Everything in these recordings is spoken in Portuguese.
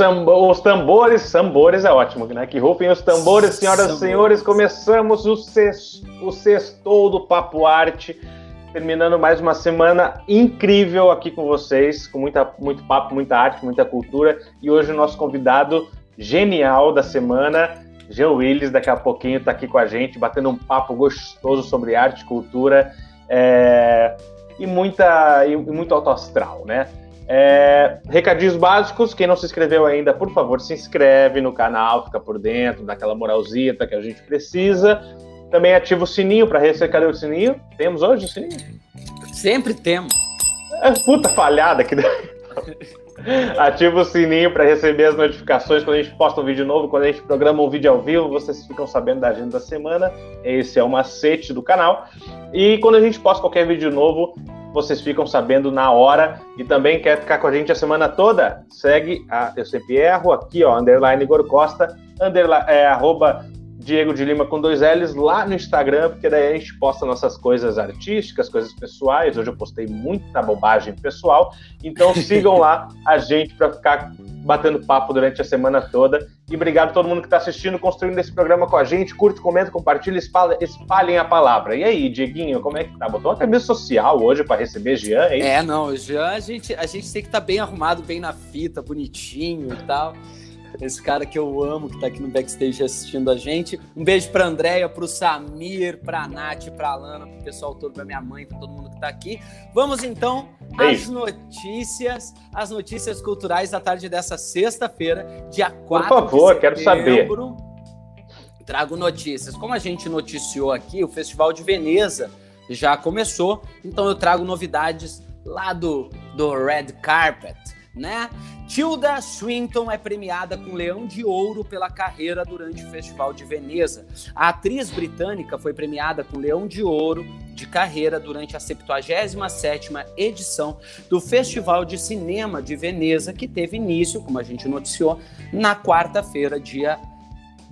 Os, tambores, tambores é ótimo, né? Que rufem os tambores, senhoras e senhores. Começamos o, sexto, o sextou do Papo Arte, terminando mais uma semana incrível aqui com vocês, com muita, muito papo, muita arte, muita cultura. E hoje o nosso convidado genial da semana, Jean Willis, daqui a pouquinho está aqui com a gente, batendo um papo gostoso sobre arte e cultura é, e, muita, e muito alto astral, né? É, recadinhos básicos, quem não se inscreveu ainda, por favor, se inscreve no canal, fica por dentro, dá aquela moralzita que a gente precisa. Também ativa o sininho para receber. Cadê o sininho? Temos hoje o sininho? Sempre temos. É, puta falhada que Ativa o sininho para receber as notificações quando a gente posta um vídeo novo, quando a gente programa um vídeo ao vivo, vocês ficam sabendo da agenda da semana. Esse é o macete do canal. E quando a gente posta qualquer vídeo novo, vocês ficam sabendo na hora. E também quer ficar com a gente a semana toda? Segue a Eu Sempre Erro, aqui, ó, underline Igor Costa, underline, é, arroba Diego de Lima com dois L's lá no Instagram, porque daí a gente posta nossas coisas artísticas, coisas pessoais. Hoje eu postei muita bobagem pessoal, então sigam lá a gente para ficar batendo papo durante a semana toda. E obrigado a todo mundo que está assistindo, construindo esse programa com a gente. Curte, comenta, compartilha, espalha, espalhem a palavra. E aí, Dieguinho, como é que tá? Botou uma camisa social hoje para receber Jean, isso? É, não, Jean, a gente, a gente tem que estar tá bem arrumado, bem na fita, bonitinho e tal esse cara que eu amo, que tá aqui no backstage assistindo a gente. Um beijo pra Andréia, pro Samir, pra Nath, pra Lana, pro pessoal todo, pra minha mãe, pra todo mundo que tá aqui. Vamos então às notícias, as notícias culturais da tarde dessa sexta-feira, dia 4 Por favor, quero saber. Trago notícias. Como a gente noticiou aqui, o Festival de Veneza já começou, então eu trago novidades lá do, do Red Carpet, né? Tilda Swinton é premiada com Leão de Ouro pela carreira durante o Festival de Veneza. A atriz britânica foi premiada com Leão de Ouro de carreira durante a 77ª edição do Festival de Cinema de Veneza, que teve início, como a gente noticiou, na quarta-feira, dia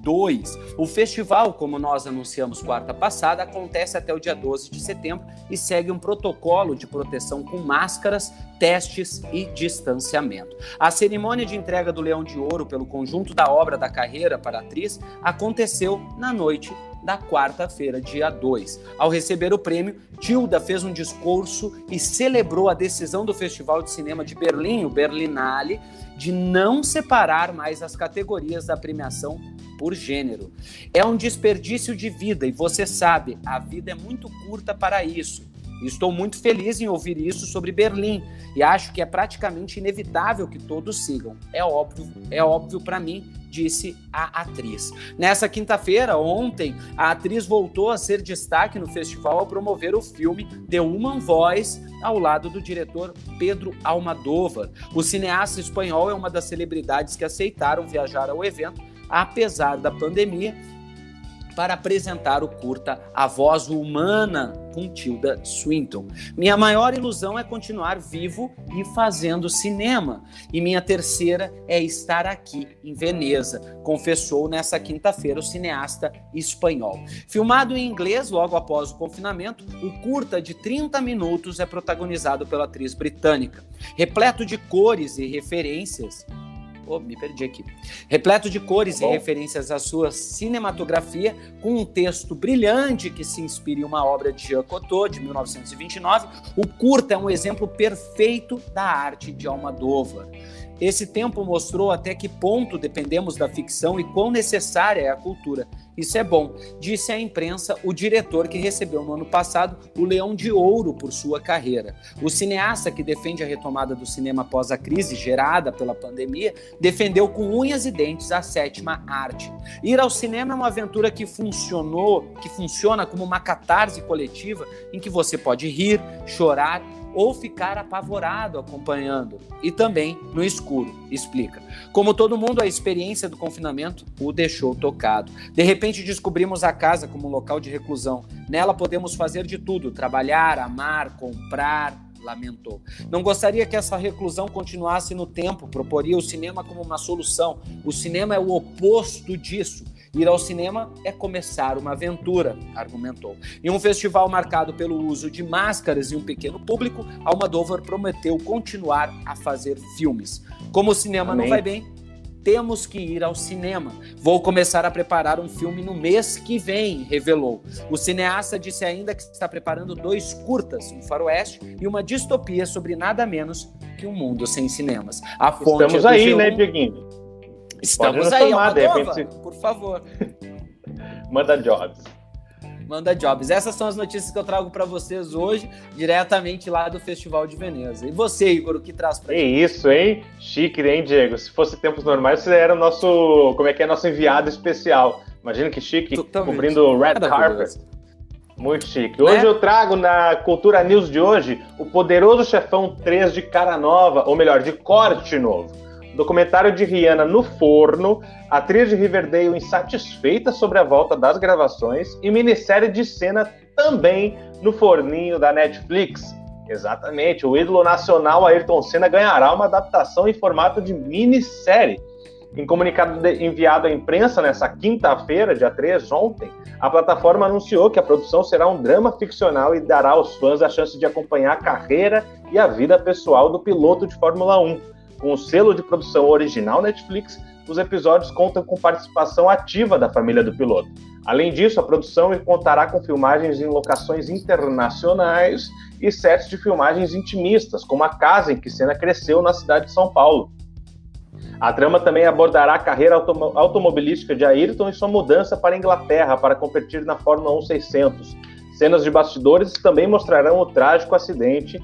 2. O festival, como nós anunciamos quarta passada, acontece até o dia 12 de setembro e segue um protocolo de proteção com máscaras, testes e distanciamento. A cerimônia de entrega do Leão de Ouro pelo conjunto da obra da carreira para a atriz aconteceu na noite da quarta-feira, dia 2. Ao receber o prêmio, Tilda fez um discurso e celebrou a decisão do Festival de Cinema de Berlim, o Berlinale, de não separar mais as categorias da premiação por gênero. É um desperdício de vida e você sabe, a vida é muito curta para isso. Estou muito feliz em ouvir isso sobre Berlim e acho que é praticamente inevitável que todos sigam. É óbvio, é óbvio para mim, disse a atriz. Nessa quinta-feira, ontem, a atriz voltou a ser destaque no festival ao promover o filme The Human Voice ao lado do diretor Pedro Almodóvar. O cineasta espanhol é uma das celebridades que aceitaram viajar ao evento apesar da pandemia, para apresentar o curta A Voz Humana com Tilda Swinton. Minha maior ilusão é continuar vivo e fazendo cinema. E minha terceira é estar aqui em Veneza, confessou nessa quinta-feira o cineasta espanhol. Filmado em inglês logo após o confinamento, o curta de 30 minutos é protagonizado pela atriz britânica. Repleto de cores e referências, Oh, me perdi aqui. Repleto de cores tá e referências à sua cinematografia, com um texto brilhante que se inspira em uma obra de Jean Cocteau, de 1929, o curta é um exemplo perfeito da arte de Almodóvar. Esse tempo mostrou até que ponto dependemos da ficção e quão necessária é a cultura. Isso é bom, disse à imprensa o diretor que recebeu no ano passado o Leão de Ouro por sua carreira. O cineasta que defende a retomada do cinema após a crise gerada pela pandemia defendeu com unhas e dentes a sétima arte. Ir ao cinema é uma aventura que funcionou, que funciona como uma catarse coletiva em que você pode rir, chorar ou ficar apavorado acompanhando e também no escuro, explica. Como todo mundo, a experiência do confinamento o deixou tocado. De repente descobrimos a casa como um local de reclusão. Nela podemos fazer de tudo: trabalhar, amar, comprar, lamentou. Não gostaria que essa reclusão continuasse no tempo, proporia o cinema como uma solução. O cinema é o oposto disso. Ir ao cinema é começar uma aventura, argumentou. Em um festival marcado pelo uso de máscaras e um pequeno público, Almodóvar prometeu continuar a fazer filmes. Como o cinema Amém. não vai bem, temos que ir ao cinema. Vou começar a preparar um filme no mês que vem, revelou. O cineasta disse ainda que está preparando dois curtas, um faroeste e uma distopia sobre nada menos que um mundo sem cinemas. A fonte Estamos aí, filme... né, Dieguinho? Estamos aí, tomar, repente... por favor. Manda jobs. Manda jobs. Essas são as notícias que eu trago para vocês hoje, diretamente lá do Festival de Veneza. E você, Igor, o que traz para gente? isso, hein? Chique, hein, Diego? Se fosse tempos normais, você era o nosso, como é que é, nosso enviado especial. Imagina que chique, Totalmente. cobrindo o Red Carpet. Muito chique. Hoje né? eu trago na Cultura News de hoje o Poderoso Chefão 3 de cara nova, ou melhor, de corte novo documentário de Rihanna no forno, atriz de Riverdale insatisfeita sobre a volta das gravações e minissérie de cena também no forninho da Netflix. Exatamente, o ídolo nacional Ayrton Senna ganhará uma adaptação em formato de minissérie. Em comunicado enviado à imprensa nessa quinta-feira, dia 3, ontem, a plataforma anunciou que a produção será um drama ficcional e dará aos fãs a chance de acompanhar a carreira e a vida pessoal do piloto de Fórmula 1 com o selo de produção original Netflix, os episódios contam com participação ativa da família do piloto. Além disso, a produção contará com filmagens em locações internacionais e sets de filmagens intimistas, como a casa em que Senna cresceu na cidade de São Paulo. A trama também abordará a carreira autom automobilística de Ayrton e sua mudança para a Inglaterra para competir na Fórmula 1 600. Cenas de bastidores também mostrarão o trágico acidente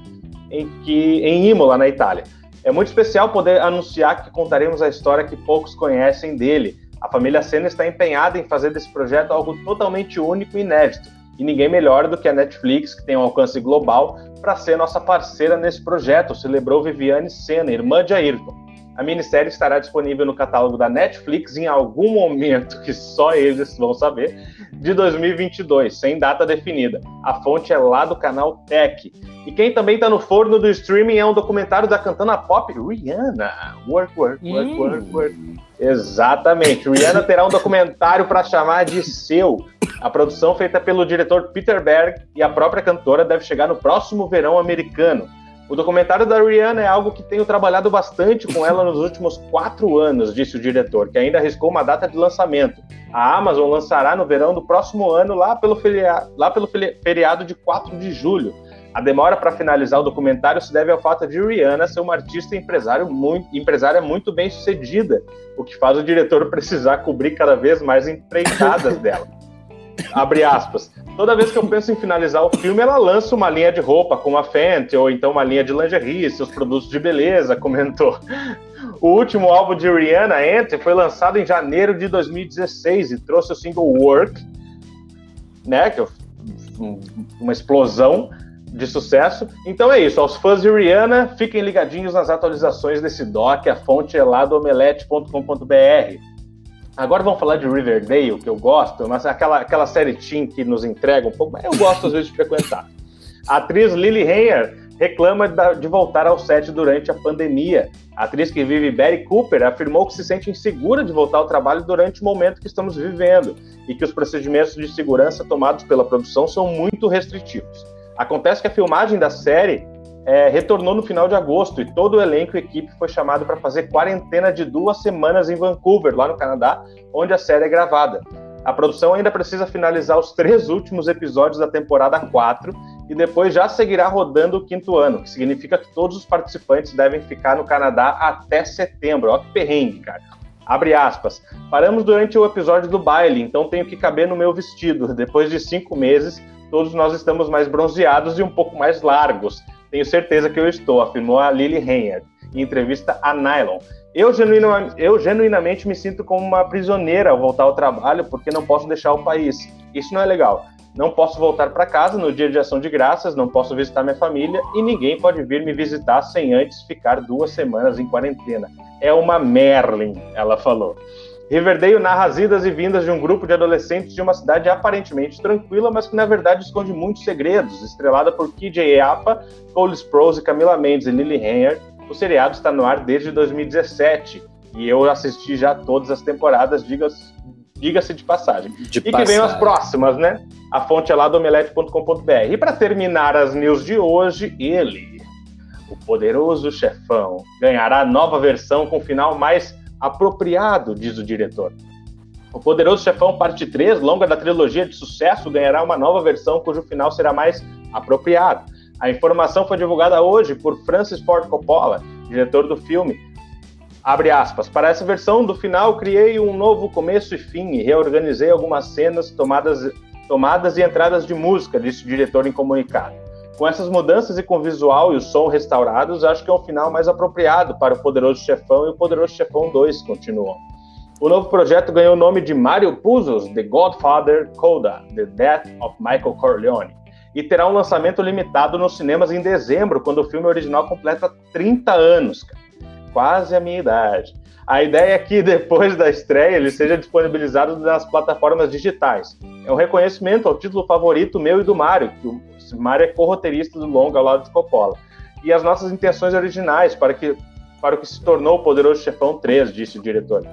em, que, em Imola, na Itália. É muito especial poder anunciar que contaremos a história que poucos conhecem dele. A família Senna está empenhada em fazer desse projeto algo totalmente único e inédito. E ninguém melhor do que a Netflix, que tem um alcance global, para ser nossa parceira nesse projeto, celebrou Viviane Senna, irmã de Ayrton. A minissérie estará disponível no catálogo da Netflix em algum momento, que só eles vão saber, de 2022, sem data definida. A fonte é lá do canal Tech. E quem também está no forno do streaming é um documentário da cantana pop Rihanna. Work, work, work, hum. work, work. Exatamente. Rihanna terá um documentário para chamar de seu. A produção feita pelo diretor Peter Berg e a própria cantora deve chegar no próximo verão americano. O documentário da Rihanna é algo que tenho trabalhado bastante com ela nos últimos quatro anos, disse o diretor, que ainda arriscou uma data de lançamento. A Amazon lançará no verão do próximo ano, lá pelo, feriado, lá pelo feriado de 4 de julho. A demora para finalizar o documentário se deve ao fato de Rihanna ser uma artista empresário muito, empresária muito bem sucedida, o que faz o diretor precisar cobrir cada vez mais empreitadas dela. Abre aspas. Toda vez que eu penso em finalizar o filme, ela lança uma linha de roupa, como a Fenty, ou então uma linha de lingerie, seus produtos de beleza, comentou. O último álbum de Rihanna, Enter, foi lançado em janeiro de 2016 e trouxe o single Work, né, que é uma explosão de sucesso. Então é isso, aos fãs de Rihanna, fiquem ligadinhos nas atualizações desse doc, a fonte é lá do omelete.com.br. Agora vamos falar de Riverdale, que eu gosto, mas aquela, aquela série teen que nos entrega um pouco, eu gosto às vezes de frequentar. A atriz Lily Hayer reclama de voltar ao set durante a pandemia. A atriz que vive Betty Cooper afirmou que se sente insegura de voltar ao trabalho durante o momento que estamos vivendo e que os procedimentos de segurança tomados pela produção são muito restritivos. Acontece que a filmagem da série é, retornou no final de agosto e todo o elenco e equipe foi chamado para fazer quarentena de duas semanas em Vancouver, lá no Canadá, onde a série é gravada. A produção ainda precisa finalizar os três últimos episódios da temporada 4 e depois já seguirá rodando o quinto ano, que significa que todos os participantes devem ficar no Canadá até setembro. Olha que perrengue, cara. Abre aspas. Paramos durante o episódio do baile, então tenho que caber no meu vestido. Depois de cinco meses, todos nós estamos mais bronzeados e um pouco mais largos. Tenho certeza que eu estou, afirmou a Lily Henry em entrevista a Nylon. Eu, eu genuinamente me sinto como uma prisioneira ao voltar ao trabalho porque não posso deixar o país. Isso não é legal. Não posso voltar para casa no dia de ação de graças, não posso visitar minha família e ninguém pode vir me visitar sem antes ficar duas semanas em quarentena. É uma Merlin, ela falou. Riverdale narra as idas e vindas de um grupo de adolescentes de uma cidade aparentemente tranquila, mas que na verdade esconde muitos segredos. Estrelada por KJ Apa, Cole Sprouse, Camila Mendes e Lily Henry, o seriado está no ar desde 2017 e eu assisti já todas as temporadas, diga diga-se de passagem. De e que venham as próximas, né? A fonte é lá do omelete.com.br. E para terminar as news de hoje, ele, o poderoso chefão, ganhará nova versão com final mais apropriado, diz o diretor. O Poderoso Chefão Parte 3, longa da trilogia de sucesso, ganhará uma nova versão cujo final será mais apropriado. A informação foi divulgada hoje por Francis Ford Coppola, diretor do filme. Abre aspas. Para essa versão do final, criei um novo começo e fim e reorganizei algumas cenas tomadas, tomadas e entradas de música, disse o diretor em comunicado. Com essas mudanças e com o visual e o som restaurados, acho que é um final mais apropriado para o Poderoso Chefão e o Poderoso Chefão 2, continuou. O novo projeto ganhou o nome de Mario Puzo's The Godfather Coda, The Death of Michael Corleone, e terá um lançamento limitado nos cinemas em dezembro, quando o filme original completa 30 anos, quase a minha idade. A ideia é que depois da estreia ele seja disponibilizado nas plataformas digitais. É um reconhecimento ao título favorito meu e do Mario, que o Mario é co-roteirista do longa ao lado de Coppola. E as nossas intenções originais para, que, para o que se tornou o Poderoso Chefão 3, disse o diretor.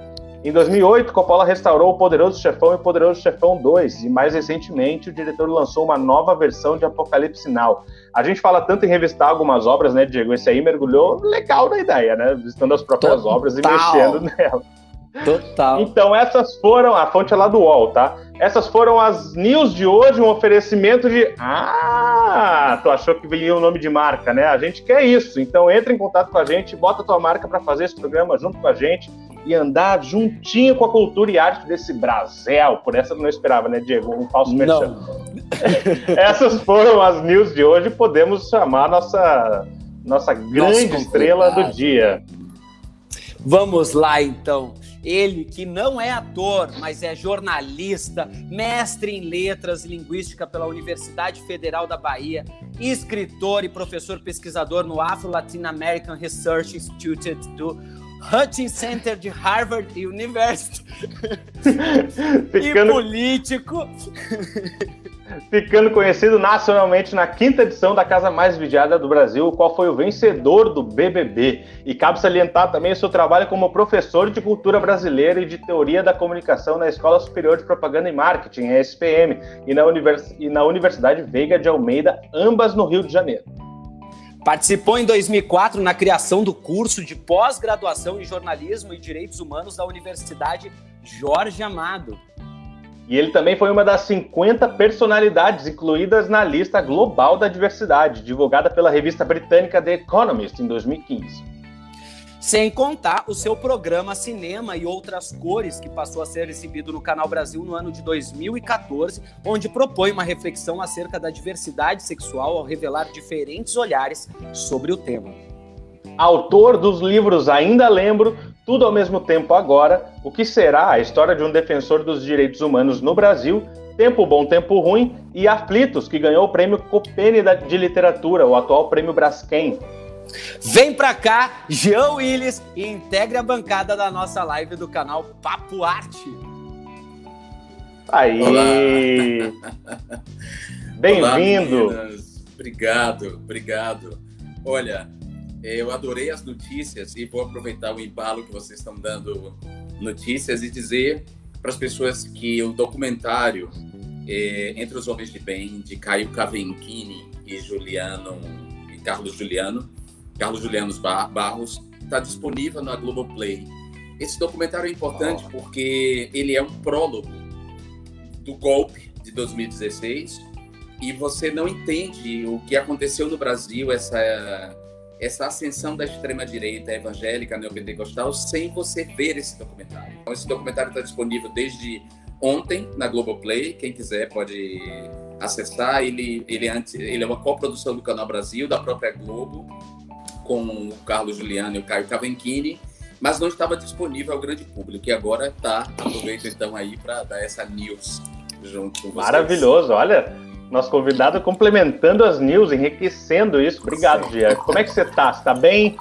Em 2008, Coppola restaurou O Poderoso Chefão e O Poderoso Chefão 2, e mais recentemente o diretor lançou uma nova versão de Apocalipse Now. A gente fala tanto em revistar algumas obras, né, Diego? Esse aí mergulhou legal na ideia, né? Visitando as próprias Total. obras e mexendo nela. Total. Então, essas foram. A fonte é lá do UOL, tá? Essas foram as news de hoje, um oferecimento de. Ah, tu achou que vinha o nome de marca, né? A gente quer isso. Então, entra em contato com a gente, bota a tua marca para fazer esse programa junto com a gente e andar juntinho com a cultura e arte desse Brasil. Por essa eu não esperava, né, Diego? Um falso merchan. Essas foram as news de hoje. Podemos chamar nossa, nossa grande estrela do dia. Vamos lá, então. Ele que não é ator, mas é jornalista, mestre em letras e linguística pela Universidade Federal da Bahia, escritor e professor pesquisador no Afro Latin American Research Institute do Hutchins Center de Harvard University. Ficando... E político. Ficando conhecido nacionalmente na quinta edição da Casa Mais Vigiada do Brasil, qual foi o vencedor do BBB. E cabe salientar também o seu trabalho como professor de cultura brasileira e de teoria da comunicação na Escola Superior de Propaganda e Marketing, a SPM, e na, Univers... e na Universidade Veiga de Almeida, ambas no Rio de Janeiro. Participou em 2004 na criação do curso de pós-graduação em jornalismo e direitos humanos da Universidade Jorge Amado. E ele também foi uma das 50 personalidades incluídas na lista global da diversidade, divulgada pela revista britânica The Economist em 2015. Sem contar o seu programa Cinema e Outras Cores, que passou a ser exibido no Canal Brasil no ano de 2014, onde propõe uma reflexão acerca da diversidade sexual ao revelar diferentes olhares sobre o tema. Autor dos livros Ainda Lembro, Tudo ao Mesmo Tempo Agora, O que Será a História de um Defensor dos Direitos Humanos no Brasil, Tempo Bom, Tempo Ruim e Aflitos, que ganhou o prêmio Copene de Literatura, o atual prêmio Braskem. Vem pra cá, Jean Willis, e integre a bancada da nossa live do canal Papo Arte. Aí! Bem-vindo! Obrigado, obrigado. Olha, eu adorei as notícias e vou aproveitar o embalo que vocês estão dando notícias e dizer para as pessoas que o documentário é, Entre os Homens de Bem, de Caio Cavenchini e Juliano e Carlos Juliano, Carlos Juliano Barros, está disponível na Globoplay. Esse documentário é importante oh. porque ele é um prólogo do golpe de 2016 e você não entende o que aconteceu no Brasil, essa, essa ascensão da extrema-direita evangélica neopentecostal, sem você ver esse documentário. Então, esse documentário está disponível desde ontem na Globoplay. Quem quiser pode acessar. Ele, ele, é, ele é uma coprodução do Canal Brasil, da própria Globo com o Carlos Juliano e o Caio Cavenchini, mas não estava disponível ao grande público. E agora está. Aproveito então aí para dar essa news junto com vocês. Maravilhoso, olha. Nosso convidado complementando as news, enriquecendo isso. Obrigado, Dia. Como é que você está? Você está bem?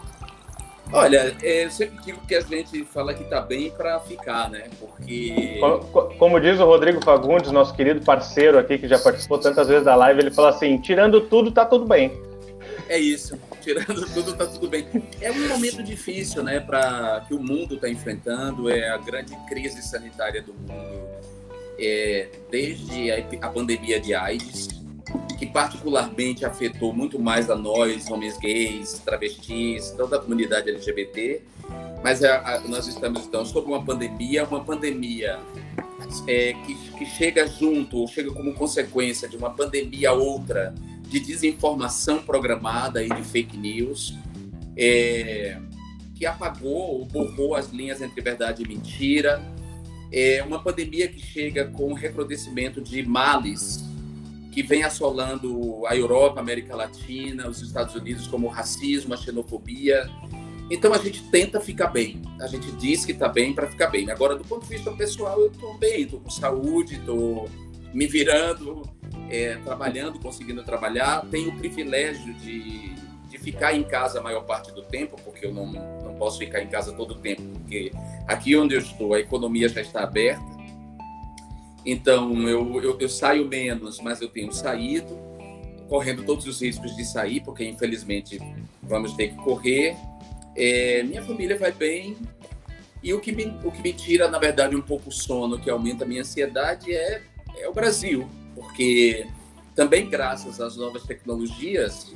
Olha, é, eu sempre digo que a gente fala que está bem para ficar, né? Porque. Como, como, diz o Rodrigo Fagundes, nosso querido parceiro aqui, que já participou tantas vezes da live, ele fala assim: tirando tudo, tá tudo bem. é isso. Tirando tudo, tá tudo bem. É um momento difícil, né, para que o mundo está enfrentando. É a grande crise sanitária do mundo. É, desde a, a pandemia de AIDS, que particularmente afetou muito mais a nós, homens gays, travestis, toda a comunidade LGBT. Mas a, a, nós estamos, então, sob uma pandemia, uma pandemia é, que, que chega junto, ou chega como consequência de uma pandemia outra, de desinformação programada e de fake news, é, que apagou ou borrou as linhas entre verdade e mentira. É uma pandemia que chega com o recrudescimento de males que vem assolando a Europa, a América Latina, os Estados Unidos, como o racismo, a xenofobia. Então a gente tenta ficar bem. A gente diz que está bem para ficar bem. Agora, do ponto de vista pessoal, eu estou bem, estou com saúde, estou me virando, é, trabalhando, conseguindo trabalhar. Tenho o privilégio de, de ficar em casa a maior parte do tempo, porque eu não, não posso ficar em casa todo o tempo, porque aqui onde eu estou a economia já está aberta. Então eu, eu, eu saio menos, mas eu tenho saído, correndo todos os riscos de sair, porque infelizmente vamos ter que correr. É, minha família vai bem, e o que, me, o que me tira, na verdade, um pouco o sono, que aumenta a minha ansiedade, é, é o Brasil porque também graças às novas tecnologias,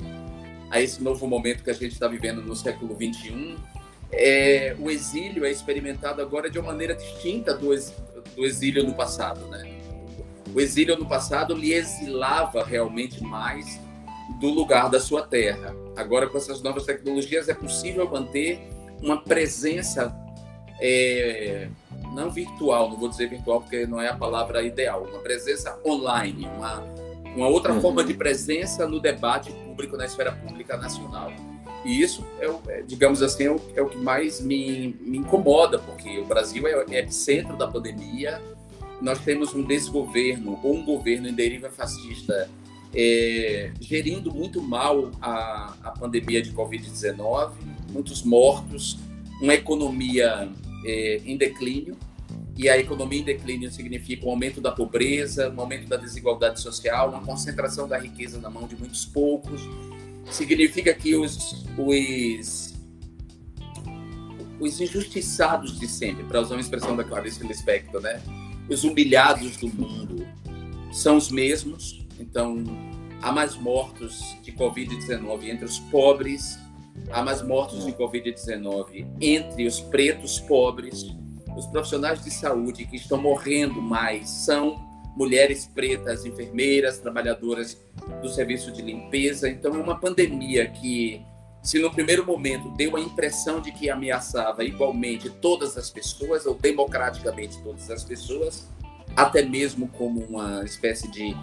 a esse novo momento que a gente está vivendo no século 21, é, o exílio é experimentado agora de uma maneira distinta do, do exílio no passado, né? O exílio no passado lhe exilava realmente mais do lugar da sua terra. Agora, com essas novas tecnologias, é possível manter uma presença é, não virtual, não vou dizer virtual porque não é a palavra ideal, uma presença online, uma, uma outra uhum. forma de presença no debate público, na esfera pública nacional. E isso, é, é digamos assim, é o, é o, que mais me, me incomoda, porque o Brasil é, é epicentro da pandemia, nós temos um desgoverno ou um governo em deriva fascista é, gerindo muito mal a, a pandemia de Covid-19, muitos mortos, uma economia é, em declínio, e a economia em declínio significa um aumento da pobreza, um aumento da desigualdade social, uma concentração da riqueza na mão de muitos poucos. Significa que os, os, os injustiçados de sempre, para usar uma expressão da Clarice Lispector, né? os humilhados do mundo são os mesmos. Então, há mais mortos de Covid-19 entre os pobres há mais mortos de Covid-19 entre os pretos pobres. Os profissionais de saúde que estão morrendo mais são mulheres pretas, enfermeiras, trabalhadoras do serviço de limpeza. Então, é uma pandemia que, se no primeiro momento deu a impressão de que ameaçava igualmente todas as pessoas, ou democraticamente todas as pessoas, até mesmo como uma espécie de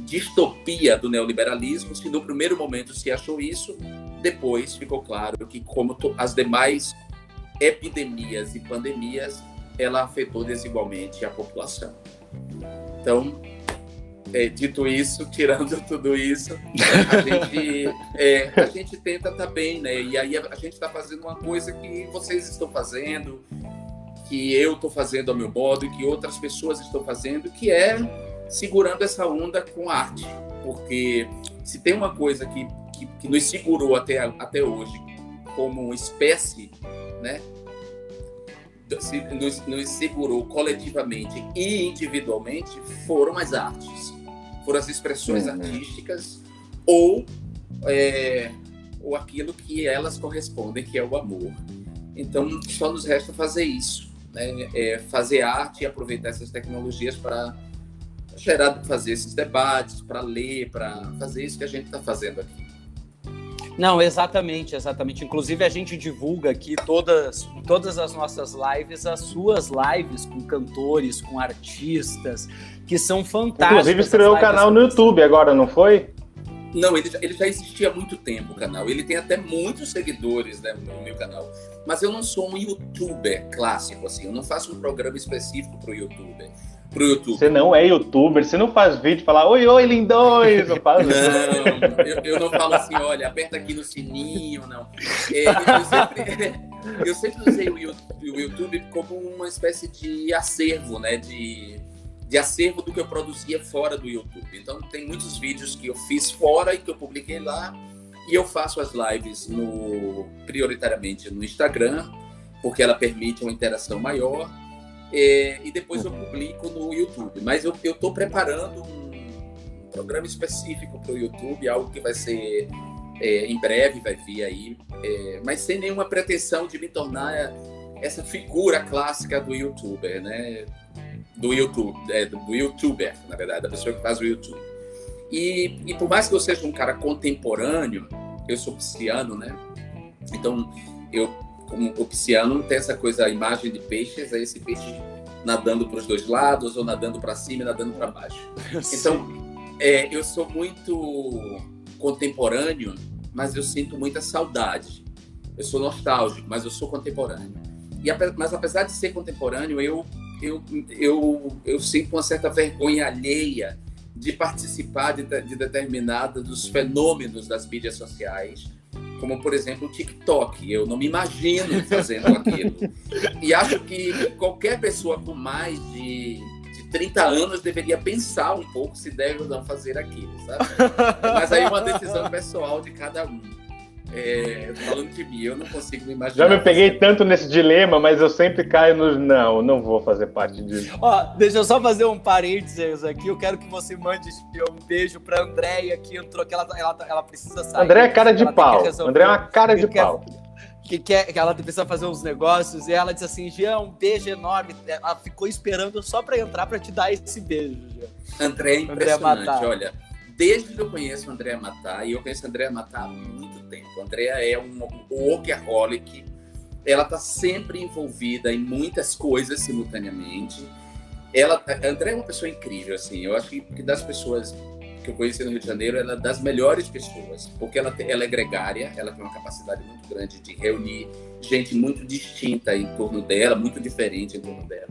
distopia do neoliberalismo, se no primeiro momento se achou isso, depois ficou claro que, como as demais epidemias e pandemias, ela afetou desigualmente a população. Então, é, dito isso, tirando tudo isso, a gente, é, a gente tenta estar tá bem, né? E aí a, a gente está fazendo uma coisa que vocês estão fazendo, que eu estou fazendo ao meu modo e que outras pessoas estão fazendo, que é segurando essa onda com arte. Porque se tem uma coisa que, que, que nos segurou até, até hoje como espécie, né? Nos, nos segurou coletivamente e individualmente foram as artes, foram as expressões uhum. artísticas ou, é, ou aquilo que elas correspondem, que é o amor. Então, só nos resta fazer isso, né? É fazer arte e aproveitar essas tecnologias para gerar, fazer esses debates, para ler, para fazer isso que a gente está fazendo aqui. Não, exatamente, exatamente. Inclusive a gente divulga aqui todas, todas as nossas lives, as suas lives com cantores, com artistas, que são fantásticas. Inclusive estreou o canal no YouTube agora, não foi? Não, ele, ele já existia há muito tempo o canal. Ele tem até muitos seguidores né, no meu canal. Mas eu não sou um youtuber clássico, assim. Eu não faço um programa específico para o youtuber pro YouTube. Você não é youtuber, você não faz vídeo e fala, oi, oi, lindões, não faz Não, eu, eu, não falo assim, olha, aperta aqui no sininho, não. É, eu, sempre, eu, sempre, usei o YouTube como uma espécie de acervo, né, de, de acervo do que eu produzia fora do YouTube. Então, tem muitos vídeos que eu fiz fora e que eu publiquei lá, E eu faço as lives no, prioritariamente no Instagram, porque ela permite uma interação maior. É, e depois eu publico no YouTube. Mas eu estou preparando um programa específico para o YouTube, algo que vai ser é, em breve, vai vir aí, é, mas sem nenhuma pretensão de me tornar essa figura clássica do YouTuber, né? Do YouTube, é, do YouTuber, na verdade, da pessoa que faz o YouTube. E, e por mais que eu seja um cara contemporâneo, eu sou pisciano, né? Então, eu, como o pisciano, tem essa coisa, a imagem de peixes, é esse peixe nadando para os dois lados, ou nadando para cima e nadando para baixo. Então, é, eu sou muito contemporâneo, mas eu sinto muita saudade. Eu sou nostálgico, mas eu sou contemporâneo. E, mas apesar de ser contemporâneo, eu, eu, eu, eu sinto uma certa vergonha alheia de participar de, de determinada dos fenômenos das mídias sociais, como por exemplo o TikTok. Eu não me imagino fazendo aquilo. E acho que qualquer pessoa com mais de, de 30 anos deveria pensar um pouco se deve ou não fazer aquilo, sabe? Mas aí é uma decisão pessoal de cada um. É, falando de mim, eu não consigo me imaginar. Já me peguei tanto nesse dilema, mas eu sempre caio no. Não, não vou fazer parte disso. Ó, deixa eu só fazer um parênteses aqui. Eu quero que você mande um beijo pra Andréia, que entrou, que ela, ela, ela precisa sair. André é cara de pau. André é uma cara de quer, pau. Que, quer, que ela precisa fazer uns negócios e ela disse assim: Jean, um beijo enorme. Ela ficou esperando só pra entrar pra te dar esse beijo, Jean. André é impressionante, André olha. Desde que eu conheço o André Matar, e eu conheço o André Matar há muito tempo. A Andrea é um workaholic, ela está sempre envolvida em muitas coisas simultaneamente. Ela, a Andrea é uma pessoa incrível, assim. Eu acho que das pessoas que eu conheci no Rio de Janeiro, ela é das melhores pessoas, porque ela, ela é gregária, ela tem uma capacidade muito grande de reunir gente muito distinta em torno dela, muito diferente em torno dela.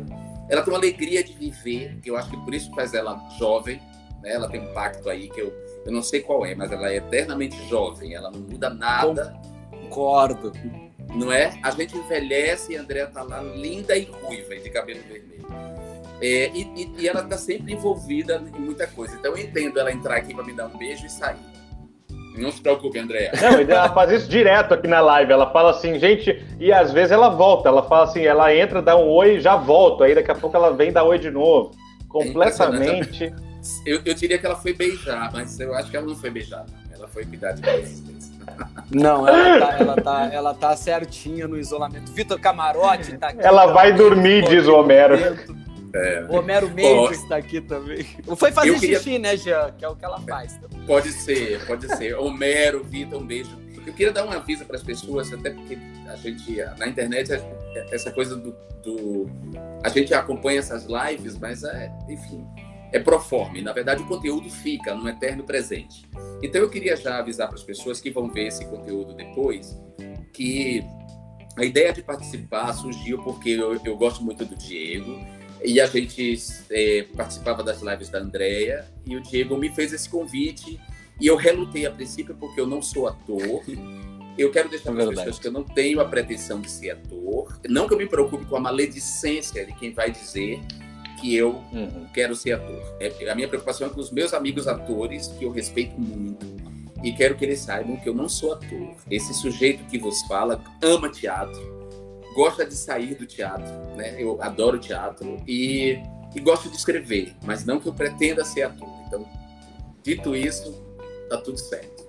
Ela tem uma alegria de viver, que eu acho que por isso faz ela jovem, né? Ela tem um pacto aí que eu eu não sei qual é, mas ela é eternamente jovem, ela não muda nada. Concordo. Não é? A gente envelhece e a Andrea tá lá linda e ruiva, de cabelo vermelho. É, e, e, ela tá sempre envolvida em muita coisa. Então eu entendo ela entrar aqui para me dar um beijo e sair. Não se preocupe, Andréa. Não, ela faz isso direto aqui na live. Ela fala assim, gente, e às vezes ela volta. Ela fala assim, ela entra, dá um oi e já volta. Aí daqui a pouco ela vem dar oi de novo. É Completamente. É eu, eu diria que ela foi beijar, mas eu acho que ela não foi beijar. Ela foi cuidar de. Não, ela tá, ela, tá, ela tá certinha no isolamento. Vitor Camarote tá aqui. Ela vai dormir, diz o Homero. É. O Homero Mendes está aqui também. Foi fazer queria... xixi, né, Jean? Que é o que ela faz. Também. Pode ser, pode ser. Homero, Vitor, um beijo. Eu queria dar um aviso para as pessoas, até porque a gente, na internet, essa coisa do. do a gente acompanha essas lives, mas, é, enfim, é proforme. Na verdade, o conteúdo fica no eterno presente. Então, eu queria já avisar para as pessoas que vão ver esse conteúdo depois que a ideia de participar surgiu porque eu, eu gosto muito do Diego e a gente é, participava das lives da Andrea e o Diego me fez esse convite e eu relutei a princípio porque eu não sou ator. Eu quero deixar para as pessoas que eu não tenho a pretensão de ser ator. Não que eu me preocupe com a maledicência de quem vai dizer que eu uhum. quero ser ator. É, a minha preocupação é com os meus amigos atores, que eu respeito muito, e quero que eles saibam que eu não sou ator. Esse sujeito que vos fala ama teatro, gosta de sair do teatro, né? Eu adoro teatro e, e gosto de escrever, mas não que eu pretenda ser ator. Então, dito isso, tá tudo certo.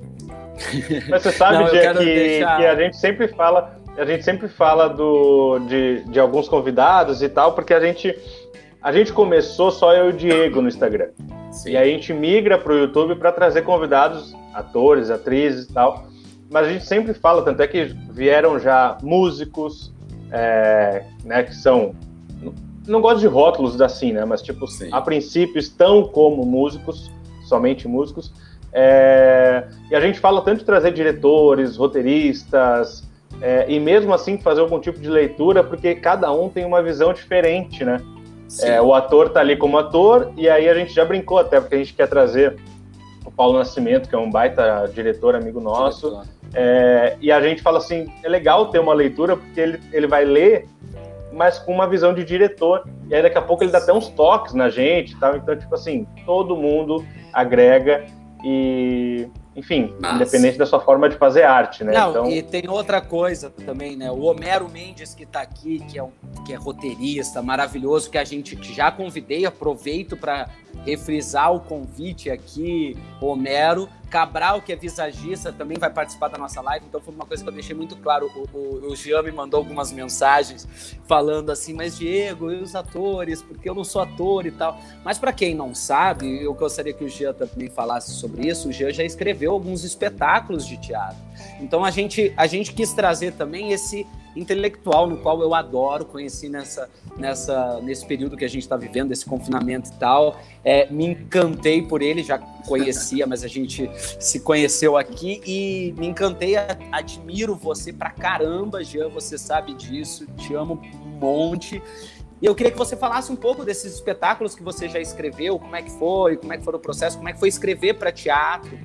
Mas você sabe, não, que, deixar... que a gente sempre fala, a gente sempre fala do, de, de alguns convidados e tal, porque a gente a gente começou só eu e o Diego no Instagram. Sim. E aí a gente migra para o YouTube para trazer convidados, atores, atrizes e tal. Mas a gente sempre fala, tanto é que vieram já músicos, é, né, que são. Não gosto de rótulos assim, né? Mas, tipo, Sim. a princípio estão como músicos, somente músicos. É, e a gente fala tanto de trazer diretores, roteiristas, é, e mesmo assim fazer algum tipo de leitura, porque cada um tem uma visão diferente, né? É, o ator tá ali como ator, e aí a gente já brincou até, porque a gente quer trazer o Paulo Nascimento, que é um baita diretor, amigo nosso. É, e a gente fala assim: é legal ter uma leitura, porque ele, ele vai ler, mas com uma visão de diretor. E aí daqui a pouco ele dá até uns toques na gente tal. Então, tipo assim, todo mundo agrega. E, enfim, Nossa. independente da sua forma de fazer arte, né? Não, então... e tem outra coisa também, né? O Homero Mendes que está aqui, que é, um, que é roteirista maravilhoso, que a gente já convidei, aproveito para refrisar o convite aqui, Homero. Cabral, que é visagista, também vai participar da nossa live, então foi uma coisa que eu deixei muito claro. O, o, o Jean me mandou algumas mensagens falando assim, mas Diego, e os atores? Porque eu não sou ator e tal. Mas para quem não sabe, eu gostaria que o Jean também falasse sobre isso. O Jean já escreveu alguns espetáculos de teatro. Então a gente, a gente quis trazer também esse intelectual no qual eu adoro, conheci nessa, nessa, nesse período que a gente está vivendo, esse confinamento e tal. É, me encantei por ele, já conhecia, mas a gente se conheceu aqui e me encantei, admiro você pra caramba, Jean, você sabe disso, te amo um monte. E eu queria que você falasse um pouco desses espetáculos que você já escreveu, como é que foi, como é que foi o processo, como é que foi escrever para teatro.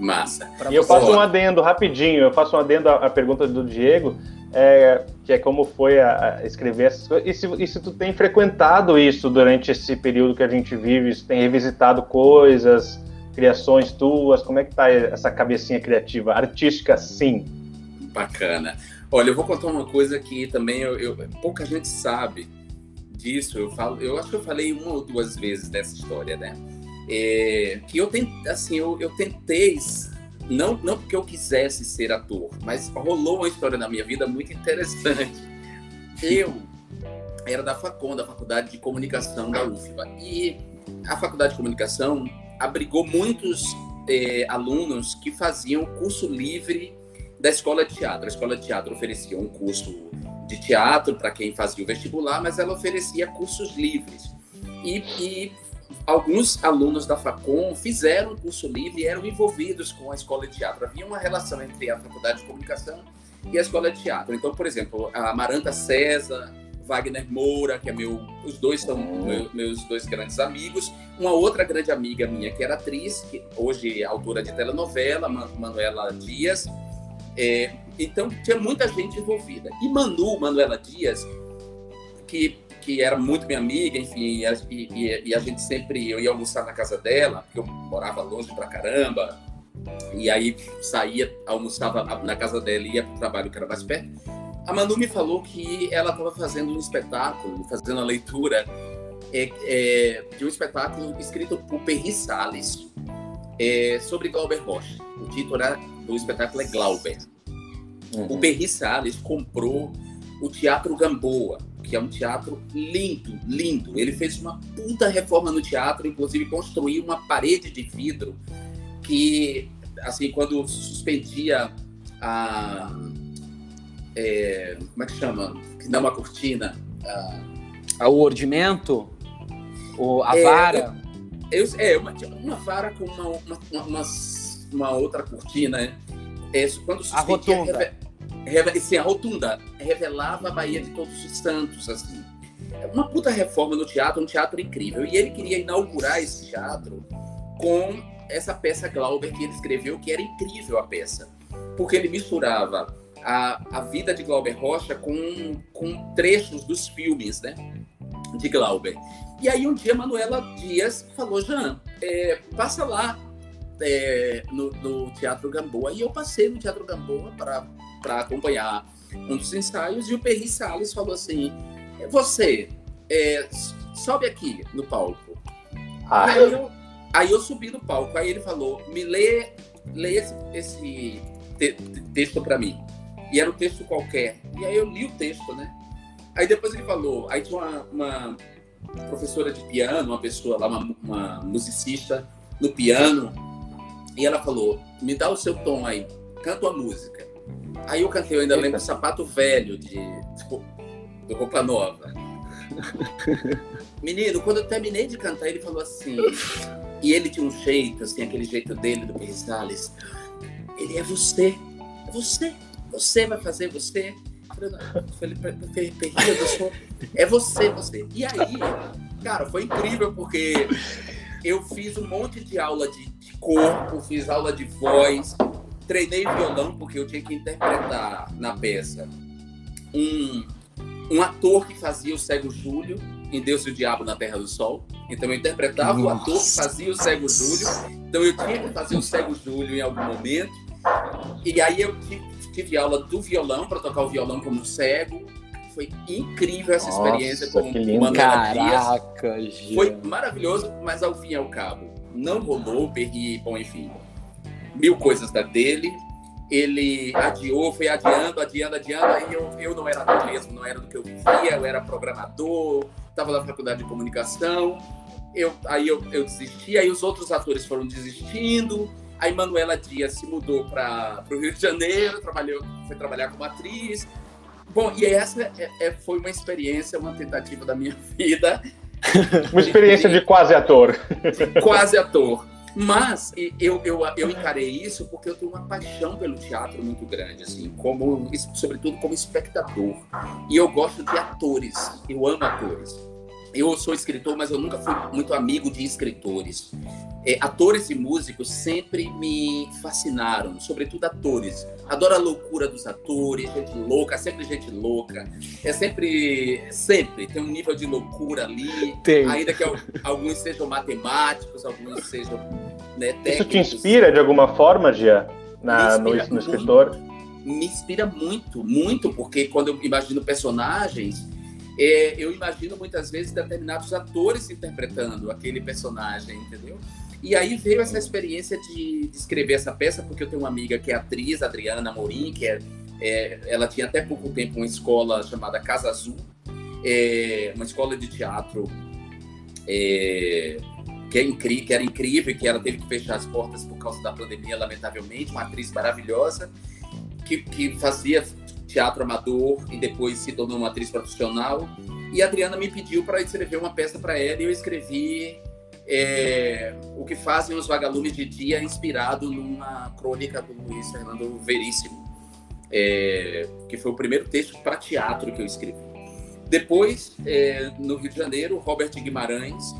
Massa. E eu faço um adendo rapidinho, eu faço um adendo à, à pergunta do Diego, é, que é como foi a, a escrever essas coisas. E se, e se, tu tem frequentado isso durante esse período que a gente vive, se tem revisitado coisas, criações tuas, como é que tá essa cabecinha criativa? Artística, sim. Bacana. Olha, eu vou contar uma coisa que também eu, eu, pouca gente sabe disso. Eu falo, eu acho que eu falei uma ou duas vezes dessa história, né? É, que eu tentei, assim, eu, eu tentei não, não porque eu quisesse ser ator, mas rolou uma história na minha vida muito interessante. Eu era da FACOM, da Faculdade de Comunicação da UFBA, e a Faculdade de Comunicação abrigou muitos é, alunos que faziam curso livre da Escola de Teatro. A Escola de Teatro oferecia um curso de teatro para quem fazia o vestibular, mas ela oferecia cursos livres. E, e alguns alunos da FACOM fizeram o curso livre e eram envolvidos com a escola de teatro. Havia uma relação entre a Faculdade de Comunicação e a escola de teatro. Então, por exemplo, a Maranta César, Wagner Moura, que é meu, os dois são meu, meus dois grandes amigos. Uma outra grande amiga minha, que era atriz, que hoje é autora de telenovela, Manuela Dias. É, então, tinha muita gente envolvida. E Manu, Manuela Dias, que que era muito minha amiga, enfim, e a, e, e a gente sempre eu ia almoçar na casa dela, porque eu morava longe pra caramba, e aí saía, almoçava na casa dela e ia pro trabalho que era mais perto. A Manu me falou que ela estava fazendo um espetáculo, fazendo a leitura é, é, de um espetáculo escrito por Perry Salles é, sobre Glauber Rocha. O título do espetáculo é Glauber. Uhum. O Perry Salles comprou o Teatro Gamboa, que é um teatro lindo, lindo. Ele fez uma puta reforma no teatro, inclusive construiu uma parede de vidro que, assim, quando suspendia a. É, como é que chama? Que dá uma cortina. A... O ordimento? Ou a é, vara? Eu, é, uma, uma vara com uma, uma, uma, uma outra cortina. Né? É, quando suspendia, a rotunda a rotunda revelava a Bahia de Todos os Santos, assim. Uma puta reforma no teatro, um teatro incrível. E ele queria inaugurar esse teatro com essa peça Glauber que ele escreveu, que era incrível a peça. Porque ele misturava a, a vida de Glauber Rocha com, com trechos dos filmes, né? De Glauber. E aí um dia Manuela Dias falou, Jean, é, passa lá é, no, no, Teatro Gamboa. E eu passei no Teatro Gamboa para para acompanhar um dos ensaios e o Perry Salles falou assim: Você, é, sobe aqui no palco. Ah. Aí, eu, aí, eu, subi no palco. Aí ele falou: Me lê, lê esse, esse te, texto para mim. E era um texto qualquer. E aí eu li o texto, né? Aí depois ele falou: Aí tinha uma, uma professora de piano, uma pessoa lá, uma, uma musicista no piano. E ela falou: Me dá o seu tom aí, canta a música. Aí eu cantei, eu ainda lembro Sapato Velho, de, tipo, do Roupa Nova. Menino, quando eu terminei de cantar, ele falou assim. E ele tinha um jeito, assim, aquele jeito dele, do Perry Salles. Ele é você. É você. Você vai fazer você. É você, você. E aí, cara, foi incrível, porque eu fiz um monte de aula de, de corpo, fiz aula de voz, treinei violão porque eu tinha que interpretar na peça um, um ator que fazia o cego Júlio em Deus e o Diabo na Terra do Sol. Então eu interpretava Nossa. o ator que fazia o cego Júlio. Então eu tinha que fazer o cego Júlio em algum momento. E aí eu tive aula do violão para tocar o violão como cego. Foi incrível essa Nossa, experiência com o Caraca, Dias. Gente. Foi maravilhoso, mas ao fim e ao cabo não rolou, perdi, bom, enfim, mil coisas da dele. Ele adiou, foi adiando, adiando, adiando. Aí eu, eu não era do mesmo, não era do que eu vivia, eu era programador, estava na faculdade de comunicação. Eu, aí eu, eu desisti, aí os outros atores foram desistindo. Aí Manuela Dias se mudou para o Rio de Janeiro, trabalhou, foi trabalhar como atriz. Bom, e essa é, é, foi uma experiência, uma tentativa da minha vida. Uma experiência de, de quase ator. De quase ator. Mas eu, eu, eu encarei isso porque eu tenho uma paixão pelo teatro muito grande, assim, como, sobretudo como espectador. E eu gosto de atores, eu amo atores. Eu sou escritor, mas eu nunca fui muito amigo de escritores. É, atores e músicos sempre me fascinaram, sobretudo atores. Adoro a loucura dos atores, gente louca, sempre gente louca. É sempre, sempre tem um nível de loucura ali. Tem. Ainda que alguns sejam matemáticos, alguns sejam né, técnicos. Isso te inspira de alguma forma, Gia, na, no, no escritor? Me inspira muito, muito, porque quando eu imagino personagens é, eu imagino muitas vezes determinados atores interpretando aquele personagem, entendeu? E aí veio essa experiência de, de escrever essa peça, porque eu tenho uma amiga que é atriz, Adriana Morim, que é, é ela tinha até pouco tempo uma escola chamada Casa Azul, é, uma escola de teatro é, que, é incri, que era incrível, que ela teve que fechar as portas por causa da pandemia, lamentavelmente, uma atriz maravilhosa, que, que fazia teatro amador e depois se tornou uma atriz profissional. E a Adriana me pediu para escrever uma peça para ela e eu escrevi é, O que fazem os vagalumes de dia, inspirado numa crônica do Luiz Fernando Veríssimo, é, que foi o primeiro texto para teatro que eu escrevi. Depois, é, no Rio de Janeiro, Robert Guimarães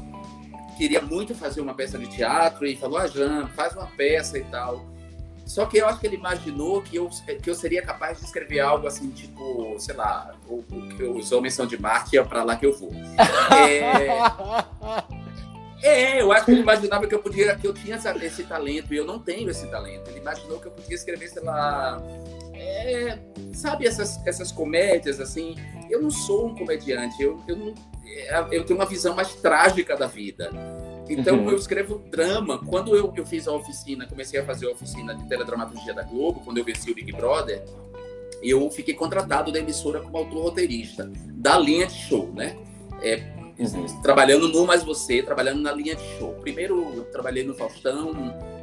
queria muito fazer uma peça de teatro e falou: Ah, Jean, faz uma peça e tal. Só que eu acho que ele imaginou que eu, que eu seria capaz de escrever algo assim, tipo, sei lá, o, o, os homens são de Marte, é para lá que eu vou. É, é, eu acho que ele imaginava que eu podia, que eu tinha esse talento, e eu não tenho esse talento. Ele imaginou que eu podia escrever, sei lá, é, sabe essas, essas comédias assim? Eu não sou um comediante, eu, eu, não, é, eu tenho uma visão mais trágica da vida. Então uhum. eu escrevo drama. Quando eu, eu fiz a oficina, comecei a fazer a oficina de teledramaturgia da Globo, quando eu venci o Big Brother, eu fiquei contratado da emissora como autor roteirista da linha de show, né? É, uhum. Trabalhando no Mais Você, trabalhando na linha de show. Primeiro eu trabalhei no Faustão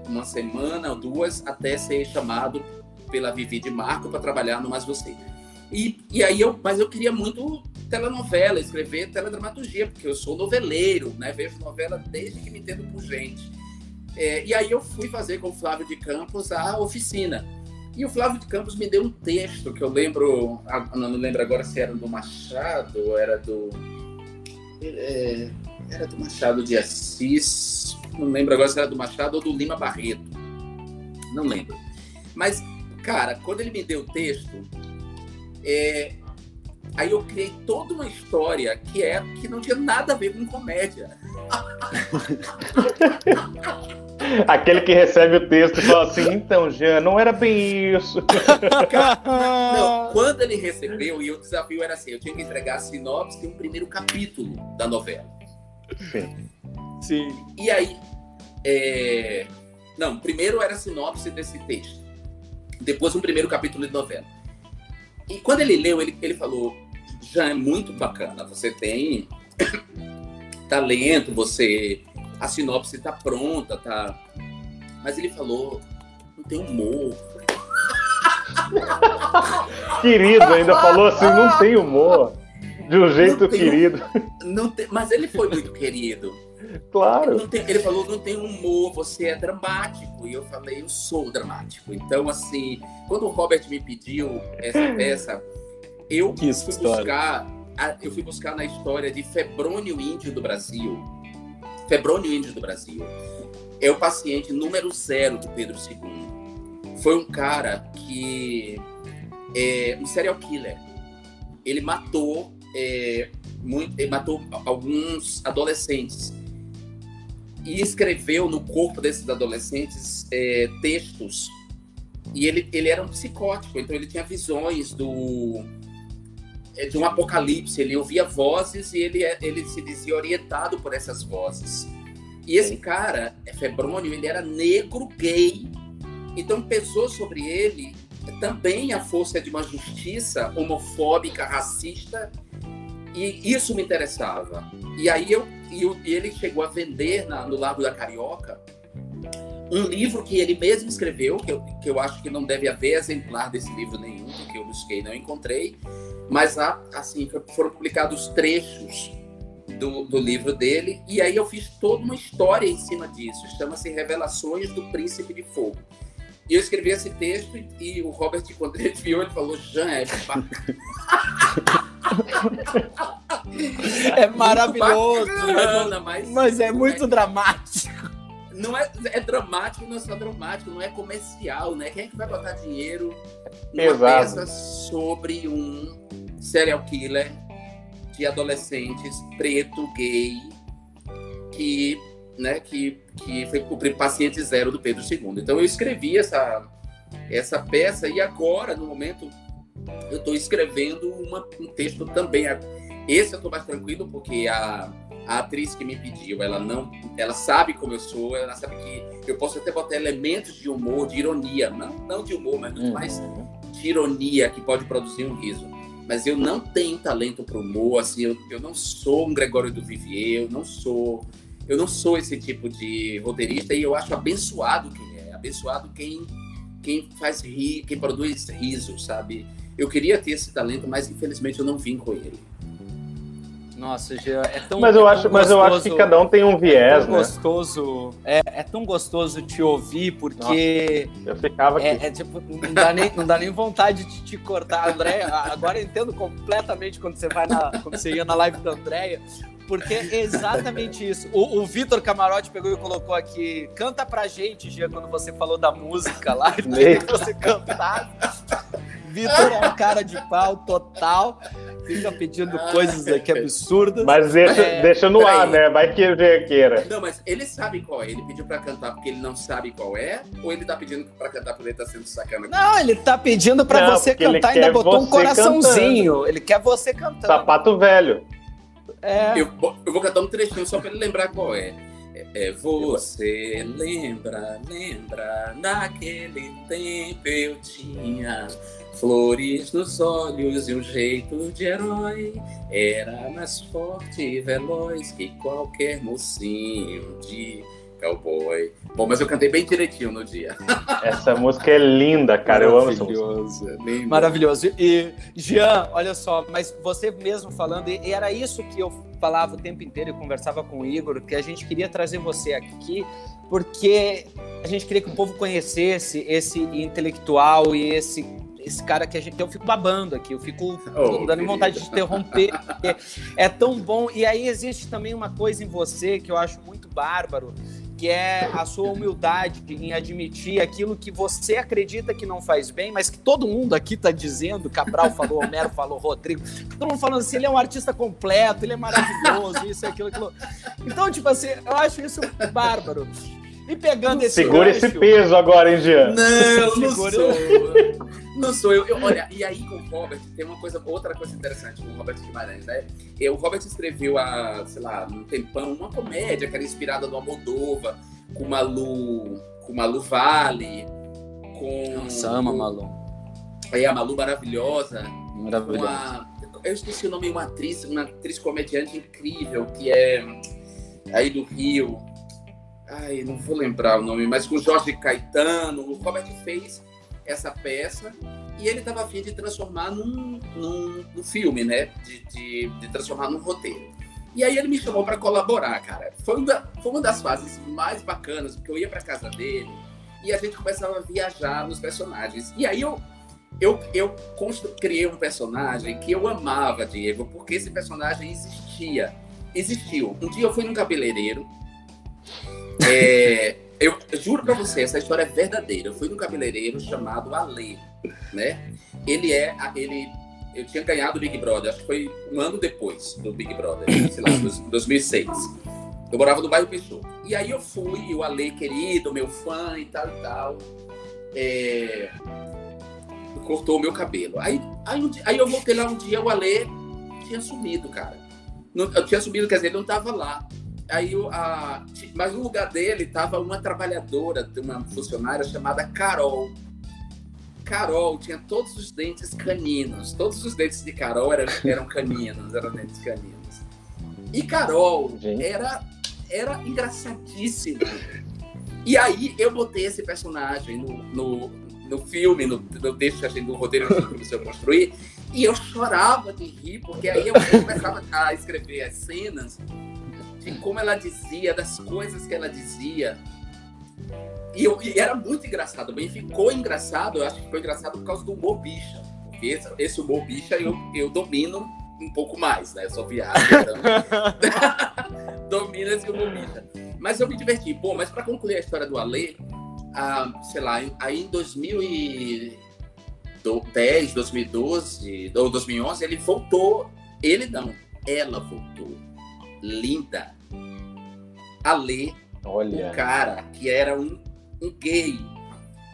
uma semana ou duas, até ser chamado pela Vivi de Marco para trabalhar no Mais Você. E, e aí eu, mas eu queria muito telenovela, escrever teledramaturgia, porque eu sou noveleiro, né? Vejo novela desde que me entendo por gente. É, e aí eu fui fazer com o Flávio de Campos a oficina. E o Flávio de Campos me deu um texto que eu lembro, não lembro agora se era do Machado era do. É, era do Machado de Assis, não lembro agora se era do Machado ou do Lima Barreto. Não lembro. Mas, cara, quando ele me deu o texto, é, aí eu criei toda uma história que é que não tinha nada a ver com comédia. Aquele que recebe o texto e fala assim, então, Jean, não era bem isso. não, quando ele recebeu, e o desafio era assim, eu tinha que entregar a sinopse e um primeiro capítulo da novela. Sim. Sim. E aí, é... não, primeiro era a sinopse desse texto. Depois um primeiro capítulo de novela. E quando ele leu, ele, ele falou: já é muito bacana, você tem talento, você. A sinopse está pronta, tá. Mas ele falou: não tem humor. querido, ainda falou assim: não tem humor. De um jeito tem, querido. Não tem, mas ele foi muito querido. Claro. Ele, tem, ele, falou, não tem humor, você é dramático. E eu falei, eu sou dramático. Então, assim, quando o Robert me pediu essa peça, eu que fui história. buscar. Eu fui buscar na história de Febrônio Índio do Brasil. Febrônio Índio do Brasil. É o paciente número zero do Pedro II. Foi um cara que é um serial killer. Ele matou, é, muito, ele matou alguns adolescentes e escreveu no corpo desses adolescentes é, textos. E ele, ele era um psicótico, então ele tinha visões do é, de um apocalipse. Ele ouvia vozes e ele, ele se dizia orientado por essas vozes. E esse cara, Febrônio, ele era negro gay. Então pesou sobre ele também a força de uma justiça homofóbica, racista, e isso me interessava. E aí eu, e ele chegou a vender na, no Lago da Carioca um livro que ele mesmo escreveu, que eu, que eu acho que não deve haver exemplar desse livro nenhum, porque eu busquei e não encontrei, mas assim foram publicados trechos do, do, livro dele, e aí eu fiz toda uma história em cima disso, chama-se Revelações do Príncipe de Fogo. E eu escrevi esse texto e, e o Robert, quando ele viu, ele falou, Jean, é É maravilhoso, bacana, mas, mas é muito é, dramático. Não é, é dramático, não é só dramático, não é comercial, né? Quem é que vai botar dinheiro numa Exato. peça sobre um serial killer de adolescentes preto, gay, que né, que, que foi o paciente zero do Pedro II. Então eu escrevi essa, essa peça e agora, no momento, eu estou escrevendo uma, um texto também. Esse eu estou mais tranquilo porque a, a atriz que me pediu, ela não, ela sabe como eu sou, ela sabe que eu posso até botar elementos de humor, de ironia, não, não de humor, mas muito uhum. mais de ironia que pode produzir um riso. Mas eu não tenho talento para humor, assim, eu, eu não sou um Gregório do Vivier, eu não sou eu não sou esse tipo de roteirista e eu acho abençoado quem é, abençoado quem quem faz rir, quem produz riso, sabe? Eu queria ter esse talento, mas infelizmente eu não vim com ele. Nossa, Jean, é tão Mas eu é acho, mas eu acho que cada um tem um viés, é tão né? gostoso, é, é tão gostoso te ouvir porque Nossa, eu ficava é, aqui. É, é, tipo, não dá nem não dá nem vontade de te cortar, André. Agora eu entendo completamente quando você vai na quando você ia na live da Andréia, porque é exatamente isso. O, o Vitor Camarote pegou e colocou aqui: canta pra gente, Gia, quando você falou da música lá, que você cantava. Vitor é um cara de pau total. Fica pedindo coisas aqui absurdas. Mas deixa, é, deixa no ar, né? Vai que ele queira. Não, mas ele sabe qual é. Ele pediu pra cantar porque ele não sabe qual é? Ou ele tá pedindo pra cantar porque ele tá sendo sacana? Não, ele tá pedindo pra não, você cantar e ainda botou um coraçãozinho. Cantando. Ele quer você cantando. Sapato velho. É. Eu, eu vou cantar um trechinho só pra ele lembrar qual é. É, você lembra, lembra, naquele tempo eu tinha flores nos olhos e um jeito de herói. Era mais forte e veloz que qualquer mocinho de cowboy. Bom, mas eu cantei bem direitinho no dia. Essa música é linda, cara. Eu amo essa música. É Maravilhoso. E, Jean, olha só, mas você mesmo falando, e era isso que eu falava o tempo inteiro, eu conversava com o Igor, que a gente queria trazer você aqui, porque a gente queria que o povo conhecesse esse intelectual e esse esse cara que a gente. Eu fico babando aqui, eu fico oh, dando vontade de interromper. é, é tão bom. E aí existe também uma coisa em você que eu acho muito bárbaro, que é a sua humildade em admitir aquilo que você acredita que não faz bem, mas que todo mundo aqui está dizendo, Cabral falou, Homero falou, Rodrigo, todo mundo falando assim, ele é um artista completo, ele é maravilhoso, isso, aquilo, aquilo. Então, tipo assim, eu acho isso bárbaro. E pegando esse Segura gancho, esse peso agora, hein, Jean? Não, não sou. Não sou eu. eu. Olha, e aí com o Robert tem uma coisa, outra coisa interessante com o Robert Guimarães, né? O Robert escreveu há, sei lá, um tempão, uma comédia que era inspirada no Almodova, com Malu, com Malu Vale, com. Nossa, ama Malu. Aí a Malu maravilhosa. Maravilhosa. Uma, eu esqueci o nome de uma atriz, uma atriz comediante incrível, que é aí do Rio Ai, não vou lembrar o nome, mas com Jorge Caetano. O Robert fez essa peça e ele estava afim de transformar num, num, num filme, né? De, de, de, transformar num roteiro. E aí ele me chamou para colaborar, cara. Foi uma, foi uma das fases mais bacanas, porque eu ia para casa dele e a gente começava a viajar nos personagens. E aí eu eu, eu criei um personagem que eu amava, Diego, porque esse personagem existia. Existiu. Um dia eu fui num cabeleireiro é, eu juro para você, essa história é verdadeira. Eu fui num cabeleireiro chamado Ale, né? Ele é, ele, eu tinha ganhado o Big Brother, acho que foi um ano depois do Big Brother, sei lá, 2006. Eu morava no bairro Peixoto. E aí eu fui, o Ale querido, meu fã e tal e tal, é, cortou o meu cabelo. Aí, aí, um dia, aí eu voltei lá um dia, o Ale tinha sumido, cara. Não, eu tinha sumido, quer dizer, ele não tava lá. Aí, a, mas no lugar dele tava uma trabalhadora, uma funcionária chamada Carol. Carol tinha todos os dentes caninos. Todos os dentes de Carol eram, eram caninos, eram dentes caninos. E Carol era, era engraçadíssima. E aí eu botei esse personagem no, no, no filme, no, no texto que a gente, no roteiro que a gente começou a construir, e eu chorava de rir, porque aí eu começava a escrever as cenas de como ela dizia, das coisas que ela dizia. E, eu, e era muito engraçado, bem ficou engraçado, eu acho que ficou engraçado por causa do humor bicha. Porque esse, esse humor bicha eu, eu domino um pouco mais, né? Eu sou viado, então. domino esse humor bicha. Mas eu me diverti. Bom, mas para concluir a história do Ale, ah, sei lá, aí em 2010, 2012 ou 2011, ele voltou. Ele não, ela voltou. Linda. Ale, Olha. o cara que era um, um gay,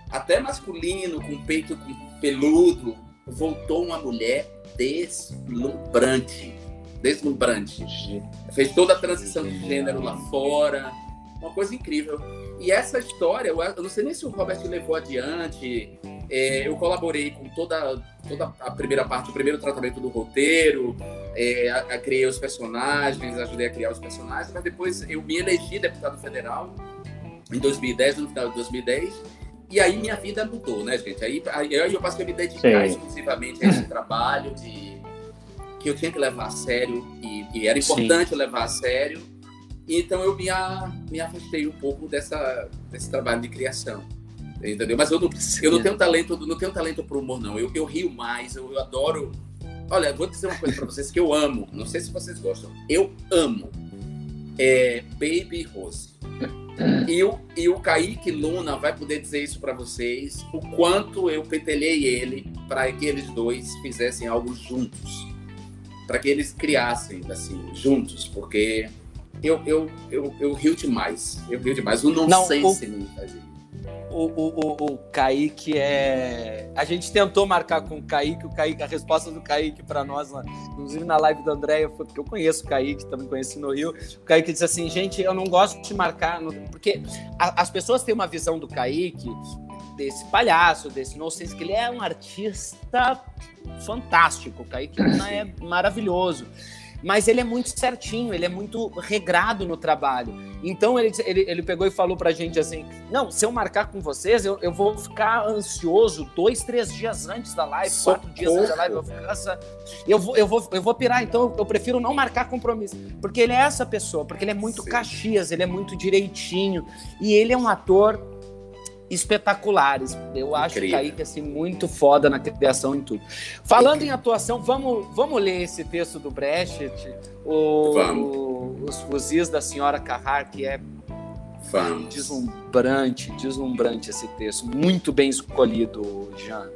até masculino, com peito peludo, voltou uma mulher deslumbrante. Deslumbrante. Fez toda a transição de gênero lá fora. Uma coisa incrível. E essa história, eu não sei nem se o Robert levou adiante. É, eu colaborei com toda, toda a primeira parte, o primeiro tratamento do roteiro, é, a, a, criei os personagens, ajudei a criar os personagens, mas depois eu me elegi deputado federal em 2010, no final de 2010, e aí minha vida mudou, né, gente? Aí, aí eu passei a me dedicar Sim. exclusivamente a esse trabalho de que eu tinha que levar a sério e, e era importante Sim. levar a sério. Então eu me, a, me afastei um pouco dessa, desse trabalho de criação. Entendeu? Mas eu não, eu não tenho talento, não tenho talento para humor, não. Eu, eu rio mais, eu, eu adoro. Olha, vou dizer uma coisa para vocês que eu amo. Não sei se vocês gostam. Eu amo. É Baby Rose. E o, e o Kaique Luna vai poder dizer isso para vocês, o quanto eu petelhei ele para que eles dois fizessem algo juntos. Para que eles criassem, assim, juntos, porque eu, eu, eu, eu rio demais. Eu rio demais. O nonsense não, o... me fazia o, o, o Kaique é. A gente tentou marcar com o Kaique, o Kaique, a resposta do Kaique para nós, inclusive na live da Andréia, foi porque eu conheço o Kaique, também conheci no Rio. O Kaique disse assim: gente, eu não gosto de marcar, porque a, as pessoas têm uma visão do Kaique, desse palhaço, desse nonsense, que ele é um artista fantástico. O Kaique é maravilhoso mas ele é muito certinho, ele é muito regrado no trabalho. Então ele, ele, ele pegou e falou pra gente assim: não, se eu marcar com vocês, eu, eu vou ficar ansioso dois, três dias antes da live, Socorro. quatro dias antes da live, eu vou, ficar, eu vou, eu vou, eu vou pirar, então eu prefiro não marcar compromisso. Porque ele é essa pessoa, porque ele é muito Sim. caxias, ele é muito direitinho, e ele é um ator espetaculares. Eu acho Incrível. Kaique assim muito foda na criação em tudo. Falando em atuação, vamos, vamos ler esse texto do Brecht, o, o, os fuzis da senhora Carrar, que é vamos. deslumbrante, deslumbrante esse texto, muito bem escolhido, Jean.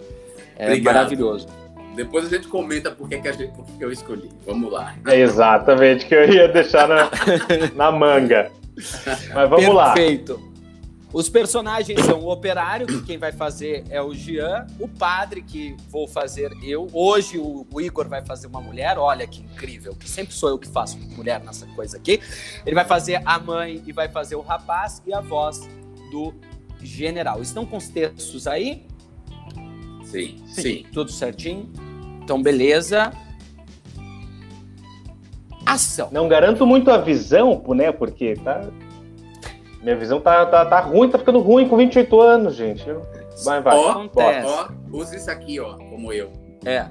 É Obrigado. maravilhoso. Depois a gente comenta por que, que, a gente, por que eu escolhi. Vamos lá. É exatamente, que eu ia deixar na, na manga. Mas vamos Perfeito. lá. Perfeito. Os personagens são o operário, que quem vai fazer é o Jean, o padre, que vou fazer eu. Hoje o, o Igor vai fazer uma mulher, olha que incrível, que sempre sou eu que faço mulher nessa coisa aqui. Ele vai fazer a mãe e vai fazer o rapaz e a voz do general. Estão com os textos aí? Sim, sim. sim. Tudo certinho? Então, beleza. Ação. Não garanto muito a visão, né? Porque tá minha visão tá, tá, tá ruim, tá ficando ruim com 28 anos, gente. Vai, vai. Ó, Acontece. ó, usa isso aqui, ó, como eu. É.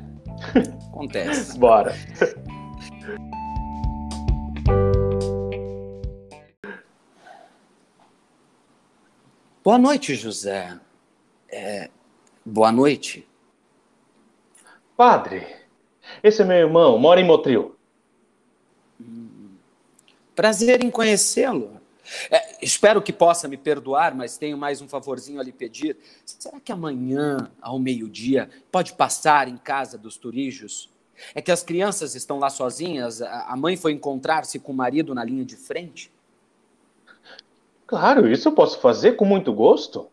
Acontece. Bora. Boa noite, José. É... Boa noite. Padre, esse é meu irmão, mora em Motril. Prazer em conhecê-lo. É, espero que possa me perdoar, mas tenho mais um favorzinho a lhe pedir. Será que amanhã, ao meio-dia, pode passar em casa dos turijos? É que as crianças estão lá sozinhas, a mãe foi encontrar-se com o marido na linha de frente. Claro, isso eu posso fazer com muito gosto.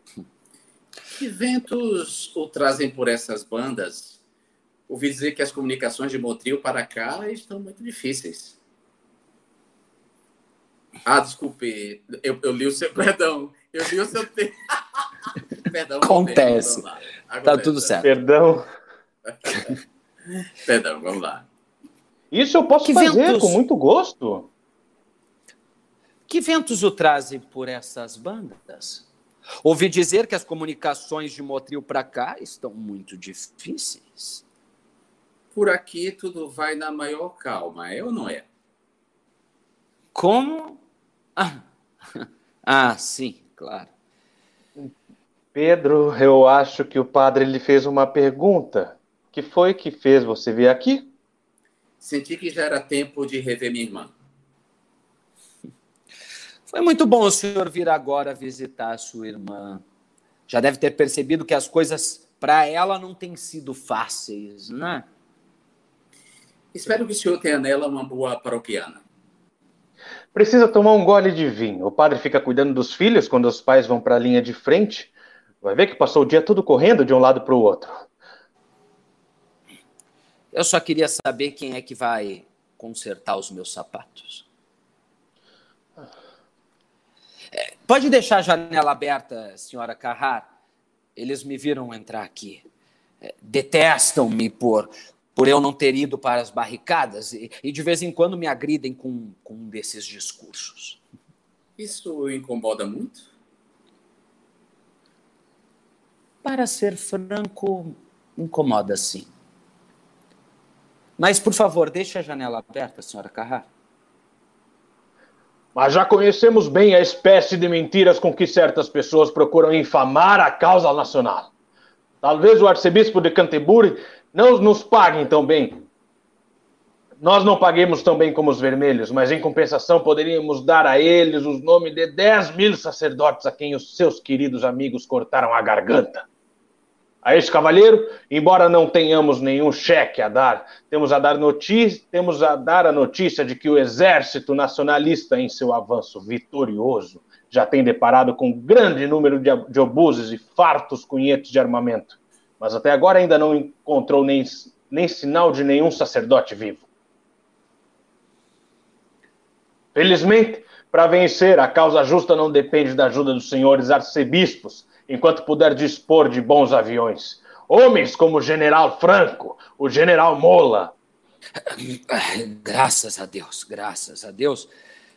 Que ventos o trazem por essas bandas? Ouvi dizer que as comunicações de Motril para cá estão muito difíceis. Ah, desculpe, eu, eu li o seu. Perdão, eu li o seu texto. Perdão. Acontece. Tá tudo certo. Perdão. Perdão, vamos lá. Isso eu posso que fazer ventos... com muito gosto. Que ventos o trazem por essas bandas? Ouvi dizer que as comunicações de Motril para cá estão muito difíceis. Por aqui tudo vai na maior calma, é ou não é? Como? Ah, ah sim, claro. Pedro, eu acho que o padre lhe fez uma pergunta. Que foi que fez você vir aqui? Senti que já era tempo de rever minha irmã. Foi muito bom o senhor vir agora visitar a sua irmã. Já deve ter percebido que as coisas para ela não têm sido fáceis, né? Espero que o senhor tenha nela uma boa paroquiana. Precisa tomar um gole de vinho. O padre fica cuidando dos filhos quando os pais vão para a linha de frente. Vai ver que passou o dia todo correndo de um lado para o outro. Eu só queria saber quem é que vai consertar os meus sapatos. É, pode deixar a janela aberta, senhora Carrar. Eles me viram entrar aqui. É, Detestam-me por, por eu não ter ido para as barricadas e, e de vez em quando me agridem com, com um desses discursos. Isso incomoda muito? Para ser franco, incomoda sim. Mas, por favor, deixe a janela aberta, senhora Carrar. Mas já conhecemos bem a espécie de mentiras com que certas pessoas procuram infamar a causa nacional. Talvez o arcebispo de Canterbury não nos pague tão bem. Nós não paguemos tão bem como os vermelhos, mas em compensação poderíamos dar a eles os nomes de 10 mil sacerdotes a quem os seus queridos amigos cortaram a garganta. A este cavalheiro, embora não tenhamos nenhum cheque a dar, temos a dar temos a dar a notícia de que o exército nacionalista, em seu avanço vitorioso, já tem deparado com um grande número de, de obuses e fartos cunhetos de armamento, mas até agora ainda não encontrou nem, nem sinal de nenhum sacerdote vivo. Felizmente, para vencer, a causa justa não depende da ajuda dos senhores arcebispos, enquanto puder dispor de bons aviões. Homens como o general Franco, o general Mola. Graças a Deus, graças a Deus.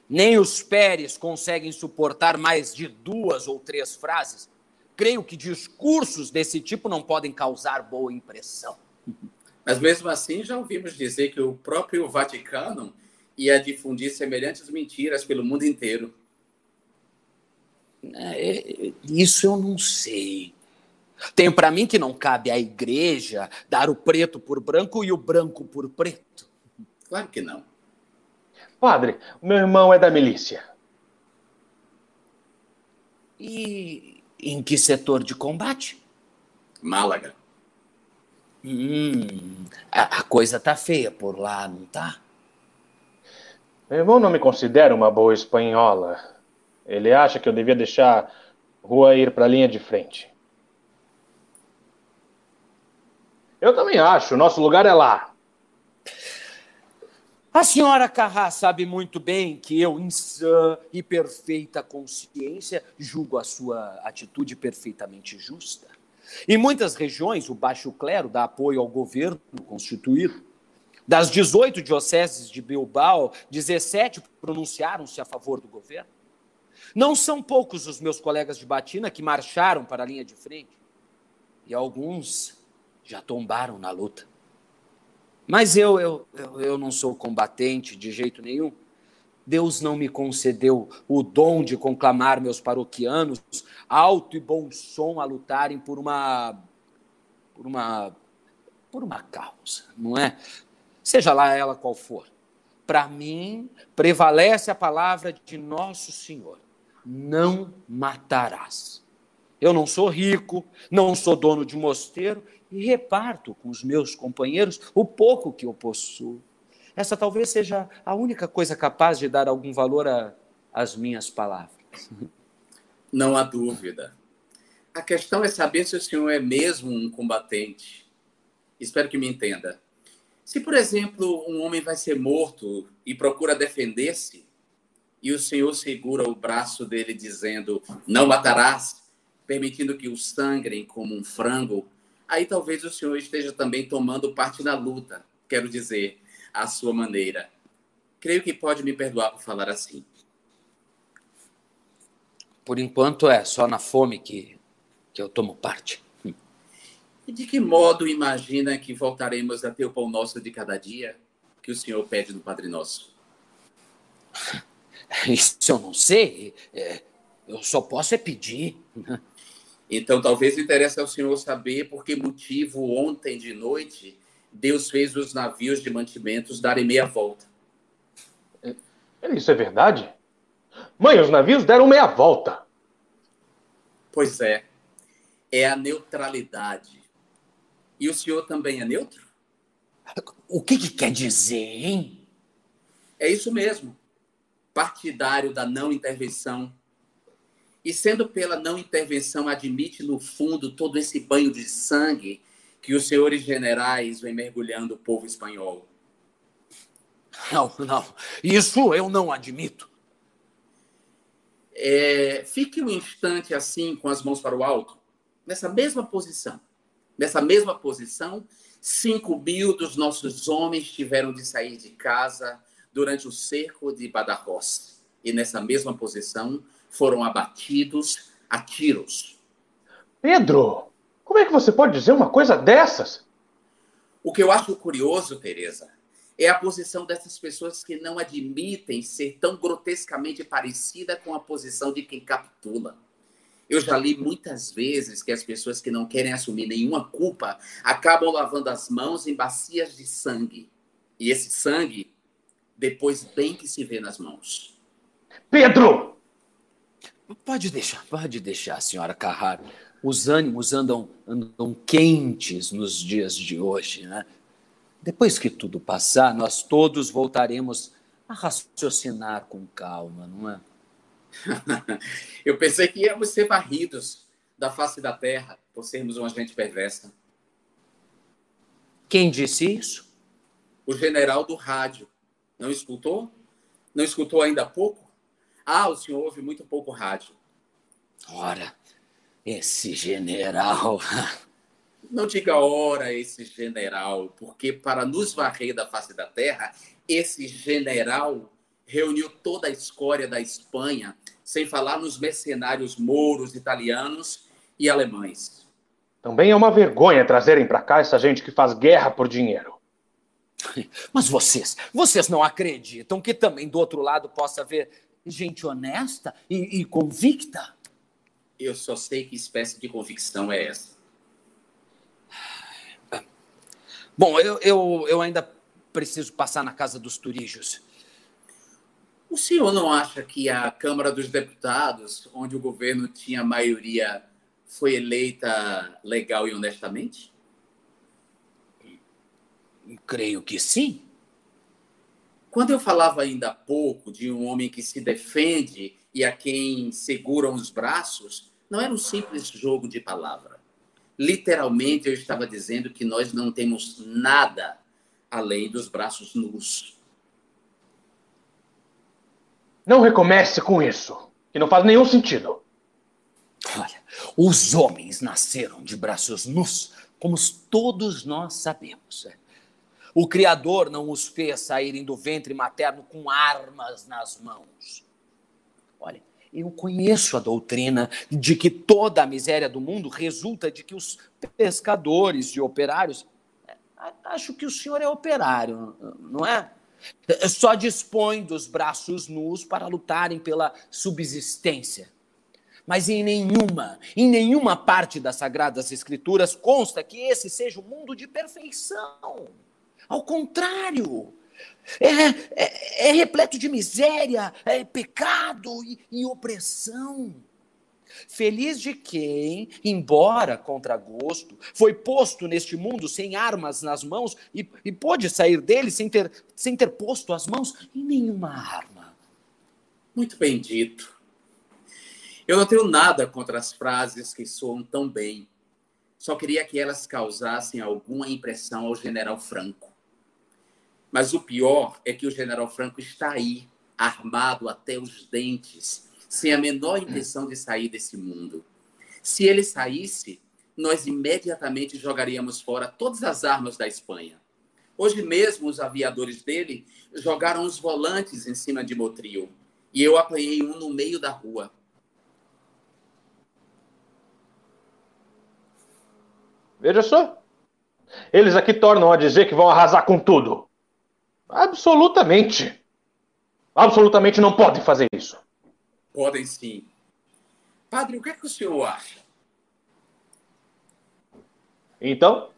Nem os Pérez conseguem suportar mais de duas ou três frases. Creio que discursos desse tipo não podem causar boa impressão. Mas mesmo assim, já ouvimos dizer que o próprio Vaticano ia difundir semelhantes mentiras pelo mundo inteiro. É, isso eu não sei. Tenho para mim que não cabe à igreja dar o preto por branco e o branco por preto. Claro que não. Padre, meu irmão é da milícia. E em que setor de combate? Málaga. Hum, a, a coisa tá feia por lá, não tá? Meu irmão não me considera uma boa espanhola. Ele acha que eu devia deixar Rua ir para a linha de frente. Eu também acho, nosso lugar é lá. A senhora Carrá sabe muito bem que eu, em sã e perfeita consciência, julgo a sua atitude perfeitamente justa. Em muitas regiões, o baixo clero dá apoio ao governo constituído. Das 18 dioceses de Bilbao, 17 pronunciaram-se a favor do governo. Não são poucos os meus colegas de batina que marcharam para a linha de frente. E alguns já tombaram na luta. Mas eu, eu, eu, não sou combatente de jeito nenhum. Deus não me concedeu o dom de conclamar meus paroquianos alto e bom som a lutarem por uma por uma por uma causa, não é? Seja lá ela qual for. Para mim, prevalece a palavra de nosso Senhor não matarás. Eu não sou rico, não sou dono de mosteiro e reparto com os meus companheiros o pouco que eu possuo. Essa talvez seja a única coisa capaz de dar algum valor às minhas palavras. Não há dúvida. A questão é saber se o senhor é mesmo um combatente. Espero que me entenda. Se, por exemplo, um homem vai ser morto e procura defender-se, e o senhor segura o braço dele dizendo: Não matarás, permitindo que o sangrem como um frango, aí talvez o senhor esteja também tomando parte na luta, quero dizer, à sua maneira. Creio que pode me perdoar por falar assim. Por enquanto é só na fome que, que eu tomo parte. E de que modo imagina que voltaremos a ter o pão nosso de cada dia que o Senhor pede no Padre Nosso? Isso eu não sei. É, eu só posso é pedir. Então, talvez interesse ao Senhor saber por que motivo ontem de noite Deus fez os navios de mantimentos darem meia volta. É, isso é verdade? Mãe, os navios deram meia volta. Pois é. É a neutralidade. E o senhor também é neutro? O que, que quer dizer, hein? É isso mesmo. Partidário da não intervenção. E sendo pela não intervenção, admite no fundo todo esse banho de sangue que os senhores generais vêm mergulhando o povo espanhol. Não, não. Isso eu não admito. É, fique um instante assim, com as mãos para o alto, nessa mesma posição. Nessa mesma posição, cinco mil dos nossos homens tiveram de sair de casa durante o cerco de Badajoz. E nessa mesma posição foram abatidos a tiros. Pedro, como é que você pode dizer uma coisa dessas? O que eu acho curioso, Teresa, é a posição dessas pessoas que não admitem ser tão grotescamente parecida com a posição de quem capitula. Eu já li muitas vezes que as pessoas que não querem assumir nenhuma culpa acabam lavando as mãos em bacias de sangue. E esse sangue, depois bem que se vê nas mãos. Pedro! Pode deixar, pode deixar, senhora Carraro. Os ânimos andam, andam quentes nos dias de hoje, né? Depois que tudo passar, nós todos voltaremos a raciocinar com calma, não é? Eu pensei que íamos ser varridos da face da terra por sermos uma gente perversa. Quem disse isso? O general do rádio. Não escutou? Não escutou ainda há pouco? Ah, o senhor ouve muito pouco rádio. Ora, esse general. Não diga ora esse general, porque para nos varrer da face da terra, esse general reuniu toda a escória da Espanha, sem falar nos mercenários mouros, italianos e alemães. Também é uma vergonha trazerem para cá essa gente que faz guerra por dinheiro. Mas vocês, vocês não acreditam que também do outro lado possa haver gente honesta e, e convicta? Eu só sei que espécie de convicção é essa. Bom, eu, eu, eu ainda preciso passar na casa dos turijos. O senhor não acha que a Câmara dos Deputados, onde o governo tinha maioria, foi eleita legal e honestamente? Creio que sim. Quando eu falava ainda há pouco de um homem que se defende e a quem seguram os braços, não era um simples jogo de palavra. Literalmente, eu estava dizendo que nós não temos nada além dos braços nus. Não recomece com isso, que não faz nenhum sentido. Olha, os homens nasceram de braços nus, como todos nós sabemos. É. O Criador não os fez saírem do ventre materno com armas nas mãos. Olha, eu conheço a doutrina de que toda a miséria do mundo resulta de que os pescadores e operários. É, acho que o senhor é operário, não é? Só dispõe dos braços nus para lutarem pela subsistência. Mas em nenhuma, em nenhuma parte das Sagradas Escrituras consta que esse seja o mundo de perfeição. Ao contrário, é, é, é repleto de miséria, é pecado e, e opressão. Feliz de quem, embora contra gosto, foi posto neste mundo sem armas nas mãos e, e pôde sair dele sem ter, sem ter posto as mãos em nenhuma arma. Muito bem dito. Eu não tenho nada contra as frases que soam tão bem. Só queria que elas causassem alguma impressão ao general Franco. Mas o pior é que o general Franco está aí, armado até os dentes, sem a menor intenção de sair desse mundo. Se ele saísse, nós imediatamente jogaríamos fora todas as armas da Espanha. Hoje mesmo, os aviadores dele jogaram os volantes em cima de Motril. E eu apanhei um no meio da rua. Veja só. Eles aqui tornam a dizer que vão arrasar com tudo. Absolutamente. Absolutamente não podem fazer isso. Podem sim. Padre, o que é que o senhor acha? Então?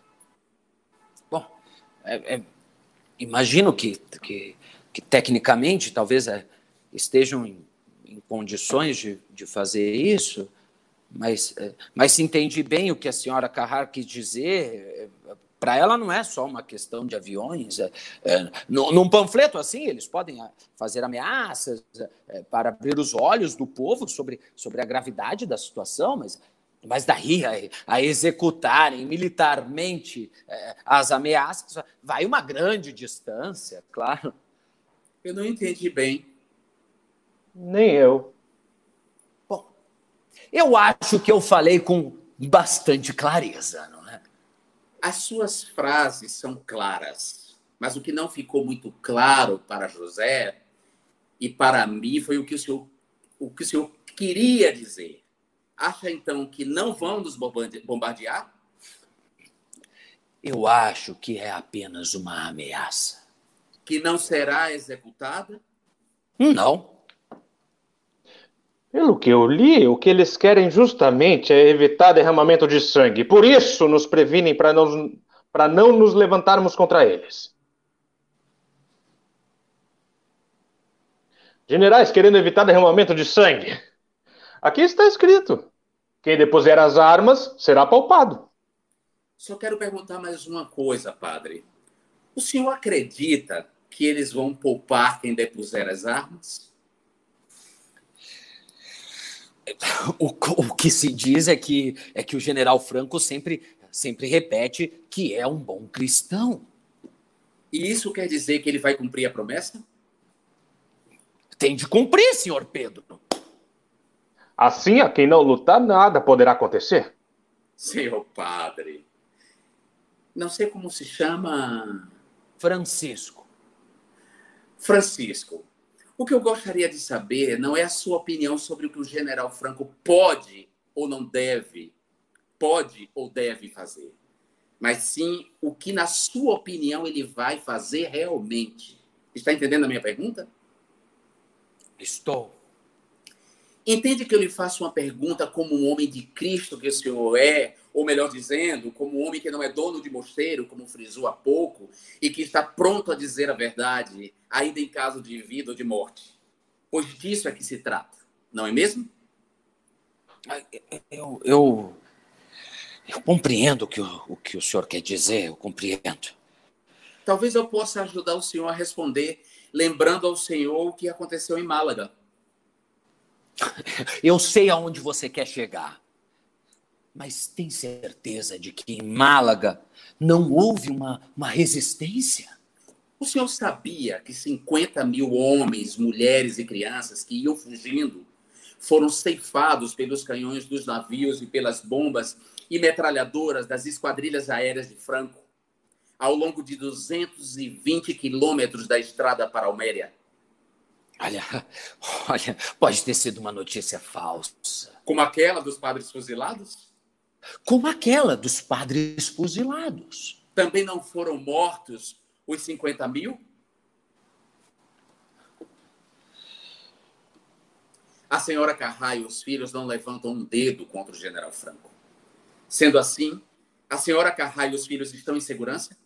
Bom, é, é, imagino que, que, que, tecnicamente talvez é, estejam em, em condições de, de, fazer isso, mas, é, mas se entende bem o que a senhora Carrar quis dizer, é, para ela não é só uma questão de aviões. É, é, num panfleto assim, eles podem ah, fazer ameaças é, para abrir os olhos do povo sobre, sobre a gravidade da situação, mas, mas daí a, a executarem militarmente é, as ameaças vai uma grande distância, claro. Eu não entendi bem. Nem eu. Bom, eu acho que eu falei com bastante clareza, não as suas frases são claras, mas o que não ficou muito claro para José e para mim foi o que o senhor, o que o senhor queria dizer. Acha então que não vão nos bombardear? Eu acho que é apenas uma ameaça. Que não será executada? Não. Pelo que eu li, o que eles querem justamente é evitar derramamento de sangue. Por isso nos previnem para não, não nos levantarmos contra eles. Generais querendo evitar derramamento de sangue. Aqui está escrito: quem depuser as armas será palpado. Só quero perguntar mais uma coisa, padre. O senhor acredita que eles vão poupar quem depuser as armas? O, o que se diz é que, é que o general Franco sempre, sempre repete que é um bom cristão. E isso quer dizer que ele vai cumprir a promessa? Tem de cumprir, senhor Pedro. Assim, a quem não lutar, nada poderá acontecer. Senhor padre, não sei como se chama. Francisco. Francisco, o que eu gostaria de saber não é a sua opinião sobre o que o general Franco pode ou não deve, pode ou deve fazer, mas sim o que, na sua opinião, ele vai fazer realmente. Está entendendo a minha pergunta? Estou. Entende que eu lhe faço uma pergunta como um homem de Cristo que o senhor é, ou melhor dizendo, como um homem que não é dono de mosteiro, como frisou há pouco, e que está pronto a dizer a verdade, ainda em caso de vida ou de morte. Pois disso é que se trata, não é mesmo? Eu, eu, eu compreendo o que o, o que o senhor quer dizer, eu compreendo. Talvez eu possa ajudar o senhor a responder, lembrando ao senhor o que aconteceu em Málaga. Eu sei aonde você quer chegar. Mas tem certeza de que em Málaga não houve uma, uma resistência? O senhor sabia que 50 mil homens, mulheres e crianças que iam fugindo foram ceifados pelos canhões dos navios e pelas bombas e metralhadoras das esquadrilhas aéreas de Franco ao longo de 220 quilômetros da estrada para Alméria? Olha, olha, pode ter sido uma notícia falsa. Como aquela dos padres fuzilados? Como aquela dos padres fuzilados. Também não foram mortos os 50 mil? A senhora Carrai e os filhos não levantam um dedo contra o general Franco. Sendo assim, a senhora Carrai e os filhos estão em segurança?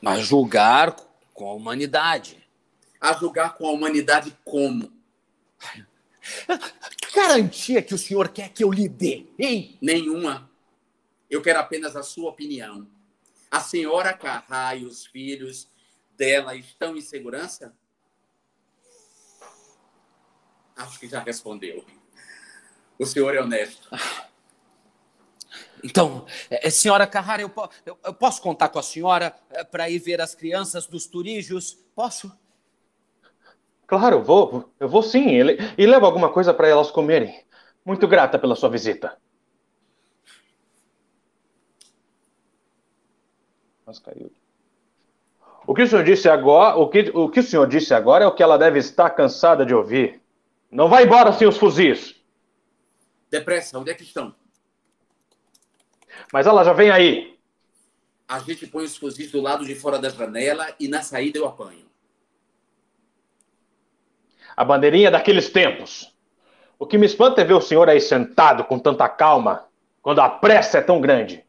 Mas julgar com a humanidade a julgar com a humanidade como? Que garantia que o senhor quer que eu lhe dê, hein? Nenhuma. Eu quero apenas a sua opinião. A senhora Carrá e os filhos dela estão em segurança? Acho que já respondeu. O senhor é honesto. Então, é, senhora Carrara, eu, eu, eu, posso contar com a senhora é, para ir ver as crianças dos turígios? Posso? Claro, vou. Eu vou sim. E levo alguma coisa para elas comerem. Muito grata pela sua visita. Mas caiu. O que o senhor disse agora, o que, o que o senhor disse agora é o que ela deve estar cansada de ouvir. Não vai embora sem os fuzis. Depressa, onde é que estão? Mas ela já vem aí. A gente põe os fuzis do lado de fora da janela e na saída eu apanho. A bandeirinha daqueles tempos. O que me espanta é ver o senhor aí sentado com tanta calma, quando a pressa é tão grande.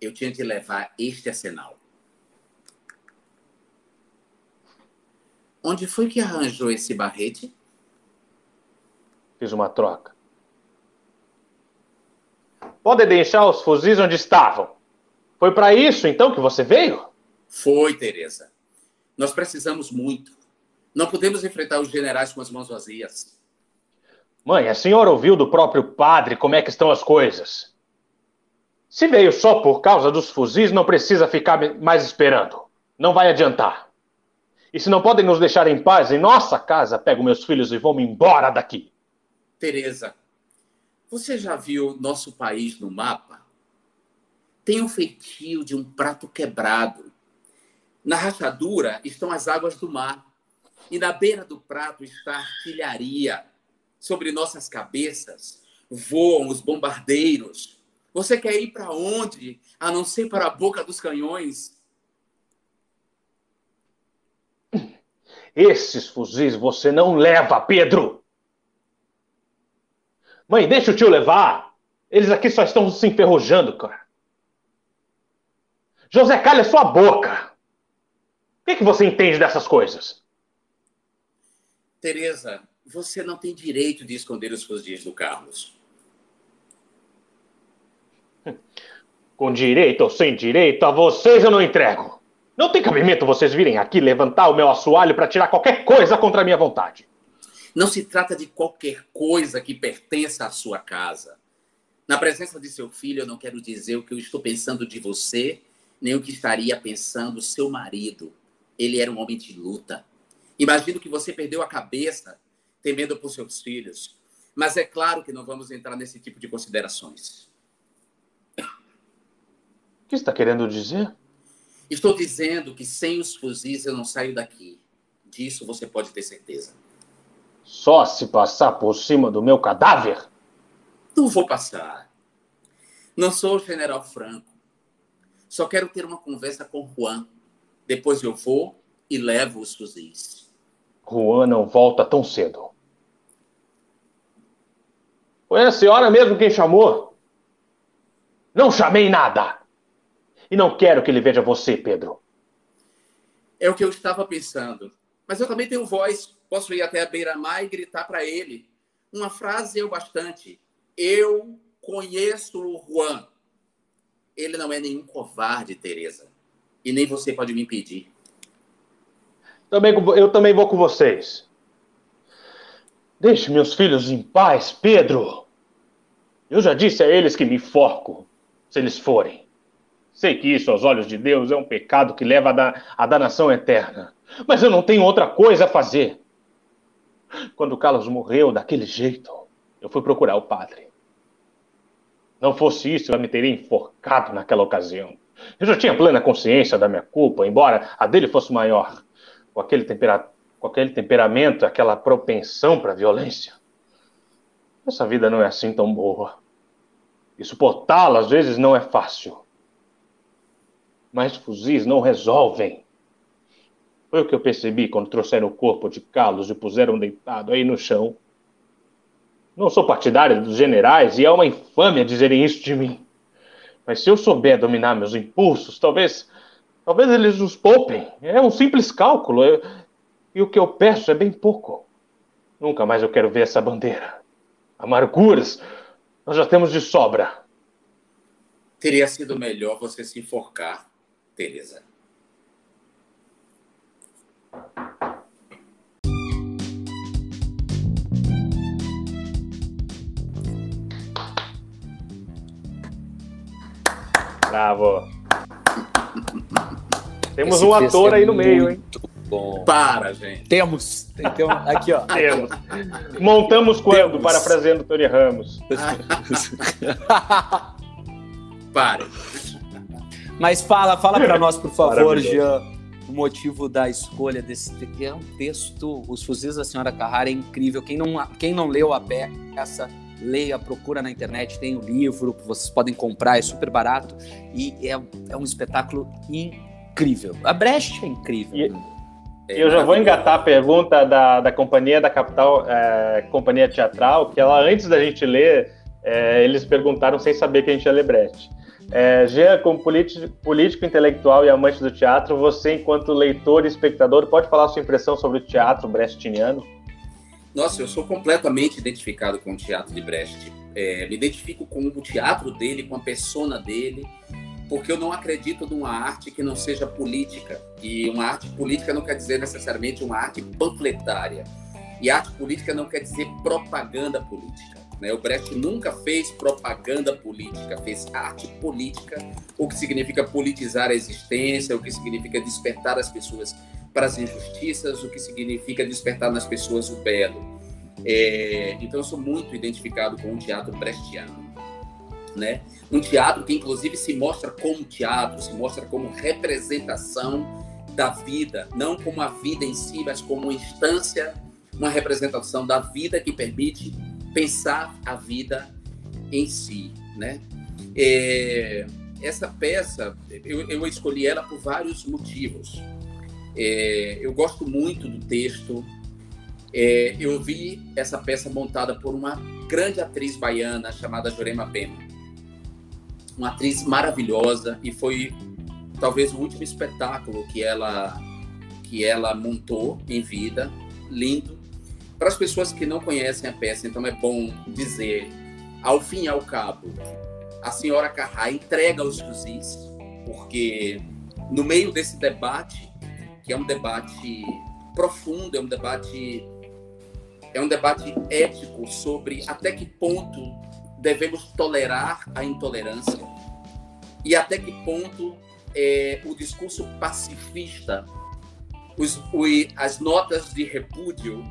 Eu tinha de levar este arsenal. Onde foi que arranjou esse barrete? Fiz uma troca. Pode deixar os fuzis onde estavam. Foi para isso, então, que você veio? Foi, Teresa. Nós precisamos muito. Não podemos enfrentar os generais com as mãos vazias. Mãe, a senhora ouviu do próprio padre como é que estão as coisas. Se veio só por causa dos fuzis, não precisa ficar mais esperando. Não vai adiantar. E se não podem nos deixar em paz em nossa casa, pego meus filhos e vou-me embora daqui. Teresa, você já viu nosso país no mapa? Tem o um feitio de um prato quebrado. Na rachadura estão as águas do mar. E na beira do prato está artilharia. Sobre nossas cabeças voam os bombardeiros. Você quer ir para onde? A não ser para a boca dos canhões? Esses fuzis você não leva, Pedro! Mãe, deixa o tio levar. Eles aqui só estão se enferrujando, cara. José, calha sua boca. O que, que você entende dessas coisas? Tereza, você não tem direito de esconder os fuzis do Carlos. Com direito ou sem direito, a vocês eu não entrego. Não tem cabimento vocês virem aqui levantar o meu assoalho para tirar qualquer coisa contra a minha vontade. Não se trata de qualquer coisa que pertença à sua casa. Na presença de seu filho, eu não quero dizer o que eu estou pensando de você, nem o que estaria pensando seu marido. Ele era um homem de luta. Imagino que você perdeu a cabeça temendo por seus filhos. Mas é claro que não vamos entrar nesse tipo de considerações. O que está querendo dizer? Estou dizendo que sem os fuzis eu não saio daqui. Disso você pode ter certeza. Só se passar por cima do meu cadáver? Não vou passar. Não sou o general Franco. Só quero ter uma conversa com Juan. Depois eu vou e levo os fuzis. Juan não volta tão cedo. Foi a senhora mesmo quem chamou? Não chamei nada. E não quero que ele veja você, Pedro. É o que eu estava pensando. Mas eu também tenho voz. Posso ir até a beira-mar e gritar para ele. Uma frase é o bastante. Eu conheço o Juan. Ele não é nenhum covarde, Teresa. E nem você pode me impedir. Também, eu também vou com vocês. Deixe meus filhos em paz, Pedro. Eu já disse a eles que me forco, se eles forem. Sei que isso, aos olhos de Deus, é um pecado que leva à danação eterna. Mas eu não tenho outra coisa a fazer. Quando Carlos morreu daquele jeito, eu fui procurar o padre. Não fosse isso, eu me teria enforcado naquela ocasião. Eu já tinha plena consciência da minha culpa, embora a dele fosse maior. Com aquele, tempera... com aquele temperamento, aquela propensão para violência. Essa vida não é assim tão boa. E suportá-la às vezes não é fácil. Mas fuzis não resolvem. Foi o que eu percebi quando trouxeram o corpo de Carlos e puseram deitado aí no chão. Não sou partidário dos generais e é uma infâmia dizerem isso de mim. Mas se eu souber dominar meus impulsos, talvez, Talvez eles nos poupem. É um simples cálculo. Eu... E o que eu peço é bem pouco. Nunca mais eu quero ver essa bandeira. Amarguras, nós já temos de sobra. Teria sido melhor você se enforcar, Teresa. Bravo. Temos Esse um ator é aí no meio, hein? Bom. Para, gente. Temos. Tem, tem aqui, ó. Temos. Montamos quando? Temos. Parafraseando Tony Ramos. Pare. Mas fala, fala para nós, por favor, Jean, o motivo da escolha desse é um texto, Os Fuzis da Senhora Carrara é incrível. Quem não, quem não leu a peça, leia, procura na internet, tem o um livro, vocês podem comprar, é super barato e é, é um espetáculo incrível. A Brecht é incrível. E, né? eu já vou engatar a pergunta da, da companhia da capital, é, companhia teatral, que ela antes da gente ler, é, eles perguntaram sem saber que a gente ia ler Brecht. É, Jean, como político, político, intelectual e amante do teatro, você, enquanto leitor e espectador, pode falar sua impressão sobre o teatro brechtiniano? Nossa, eu sou completamente identificado com o teatro de Brecht. É, me identifico com o teatro dele, com a persona dele, porque eu não acredito numa arte que não seja política. E uma arte política não quer dizer necessariamente uma arte panfletária. E arte política não quer dizer propaganda política. Né? O Brecht nunca fez propaganda política, fez arte política, o que significa politizar a existência, o que significa despertar as pessoas para as injustiças, o que significa despertar nas pessoas o belo. É, então, eu sou muito identificado com o teatro brechtiano. Né? Um teatro que, inclusive, se mostra como teatro, se mostra como representação da vida, não como a vida em si, mas como uma instância, uma representação da vida que permite pensar a vida em si, né? É, essa peça, eu, eu, escolhi ela por vários motivos. É, eu gosto muito do texto. É, eu vi essa peça montada por uma grande atriz baiana chamada Jurema Bema. Uma atriz maravilhosa e foi talvez o último espetáculo que ela que ela montou em vida, lindo. Para as pessoas que não conhecem a peça, então é bom dizer, ao fim e ao cabo, a senhora Carrá entrega os fuzis, porque no meio desse debate, que é um debate profundo, é um debate é um debate ético sobre até que ponto devemos tolerar a intolerância e até que ponto é, o discurso pacifista, os, o, as notas de repúdio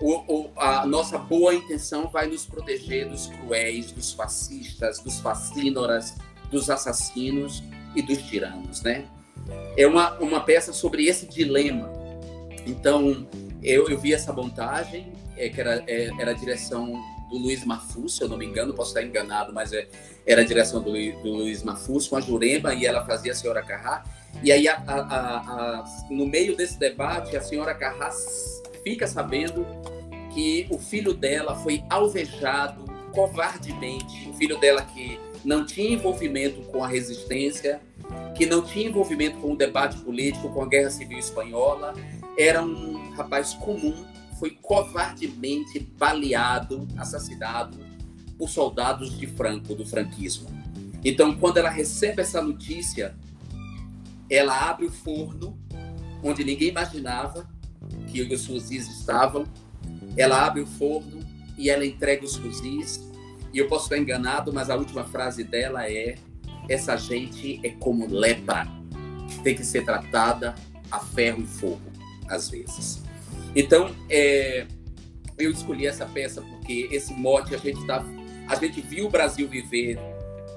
o, o, a nossa boa intenção vai nos proteger dos cruéis, dos fascistas, dos fascínoras, dos assassinos e dos tiranos, né? É uma, uma peça sobre esse dilema. Então, eu, eu vi essa montagem, é, que era, é, era a direção do Luiz Mafus, se eu não me engano, posso estar enganado, mas é, era a direção do, do Luiz Mafus com a Jurema e ela fazia a senhora Carrá. E aí, a, a, a, no meio desse debate, a senhora Carrá fica sabendo que o filho dela foi alvejado covardemente, o filho dela que não tinha envolvimento com a resistência, que não tinha envolvimento com o debate político, com a Guerra Civil Espanhola, era um rapaz comum, foi covardemente baleado, assassinado por soldados de Franco, do franquismo. Então, quando ela recebe essa notícia, ela abre o forno onde ninguém imaginava que os fuzis estavam ela abre o forno e ela entrega os fuzis. E eu posso estar enganado, mas a última frase dela é: essa gente é como lepra, tem que ser tratada a ferro e fogo, às vezes. Então, é, eu escolhi essa peça porque esse mote a gente tá, a gente viu o Brasil viver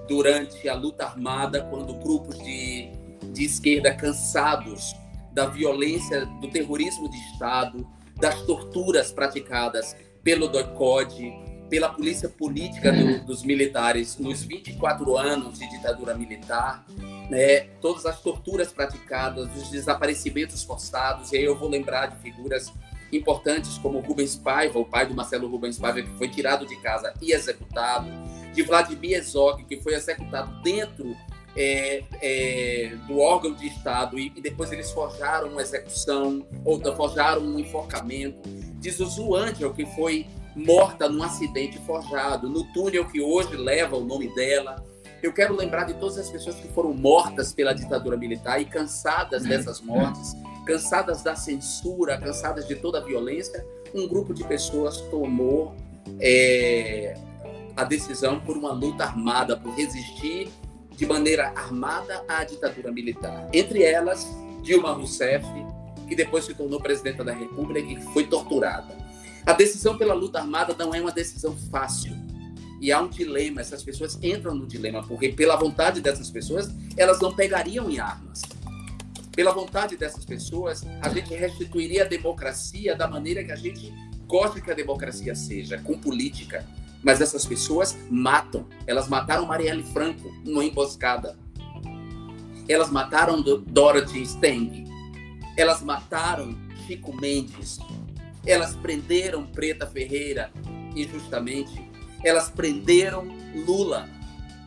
durante a luta armada, quando grupos de, de esquerda cansados da violência, do terrorismo de Estado, das torturas praticadas pelo DOCOD, pela polícia política do, dos militares nos 24 anos de ditadura militar, né, todas as torturas praticadas, os desaparecimentos forçados, e aí eu vou lembrar de figuras importantes como Rubens Paiva, o pai do Marcelo Rubens Paiva, que foi tirado de casa e executado, de Vladimir Herzog, que foi executado dentro é, é, do órgão de Estado e, e, depois eles forjaram uma execução ou forjaram um enforcamento. De Zuzu Angel, que foi morta num acidente forjado, no túnel que hoje leva o nome dela. Eu quero lembrar de todas as pessoas que foram mortas pela ditadura militar e cansadas dessas mortes, cansadas da censura, cansadas de toda a violência, um grupo de pessoas tomou é, a decisão por uma luta armada, por resistir de maneira armada à ditadura militar. Entre elas, Dilma Rousseff, que depois se tornou presidenta da República e foi torturada. A decisão pela luta armada não é uma decisão fácil. E há um dilema, essas pessoas entram no dilema, porque pela vontade dessas pessoas, elas não pegariam em armas. Pela vontade dessas pessoas, a gente restituiria a democracia da maneira que a gente gosta que a democracia seja, com política. Mas essas pessoas matam. Elas mataram Marielle Franco numa emboscada. Elas mataram Dorothy Stang. Elas mataram Chico Mendes. Elas prenderam Preta Ferreira injustamente. Elas prenderam Lula.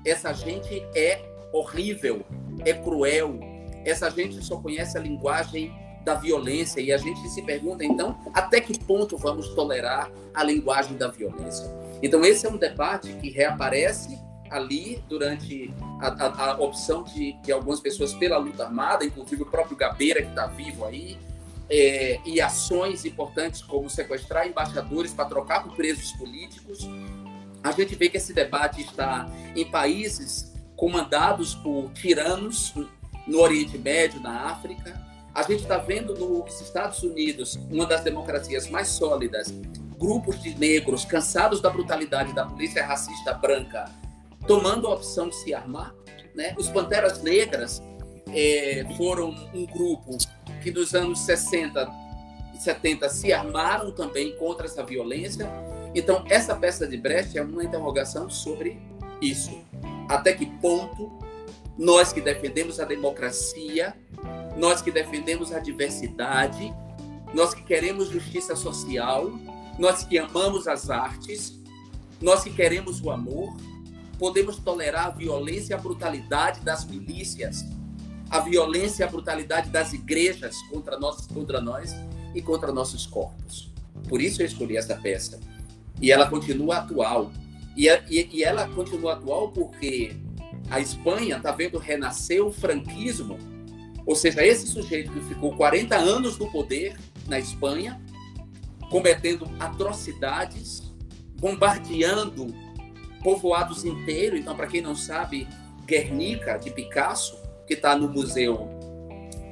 Essa gente é horrível, é cruel. Essa gente só conhece a linguagem da violência e a gente se pergunta então até que ponto vamos tolerar a linguagem da violência. Então esse é um debate que reaparece ali durante a, a, a opção de, de, algumas pessoas pela luta armada, inclusive o próprio Gabeira que está vivo aí, é, e ações importantes como sequestrar embaixadores para trocar por presos políticos. A gente vê que esse debate está em países comandados por tiranos no Oriente Médio, na África, a gente está vendo nos Estados Unidos, uma das democracias mais sólidas, grupos de negros cansados da brutalidade da polícia racista branca tomando a opção de se armar. Né? Os Panteras Negras é, foram um grupo que nos anos 60 e 70 se armaram também contra essa violência. Então, essa peça de Brecht é uma interrogação sobre isso. Até que ponto nós que defendemos a democracia nós que defendemos a diversidade, nós que queremos justiça social, nós que amamos as artes, nós que queremos o amor, podemos tolerar a violência e a brutalidade das milícias, a violência e a brutalidade das igrejas contra nós, contra nós e contra nossos corpos. Por isso eu escolhi essa peça. E ela continua atual. E, e, e ela continua atual porque a Espanha está vendo renascer o franquismo ou seja, esse sujeito que ficou 40 anos no poder na Espanha, cometendo atrocidades, bombardeando povoados inteiros. Então, para quem não sabe, Guernica, de Picasso, que está no Museu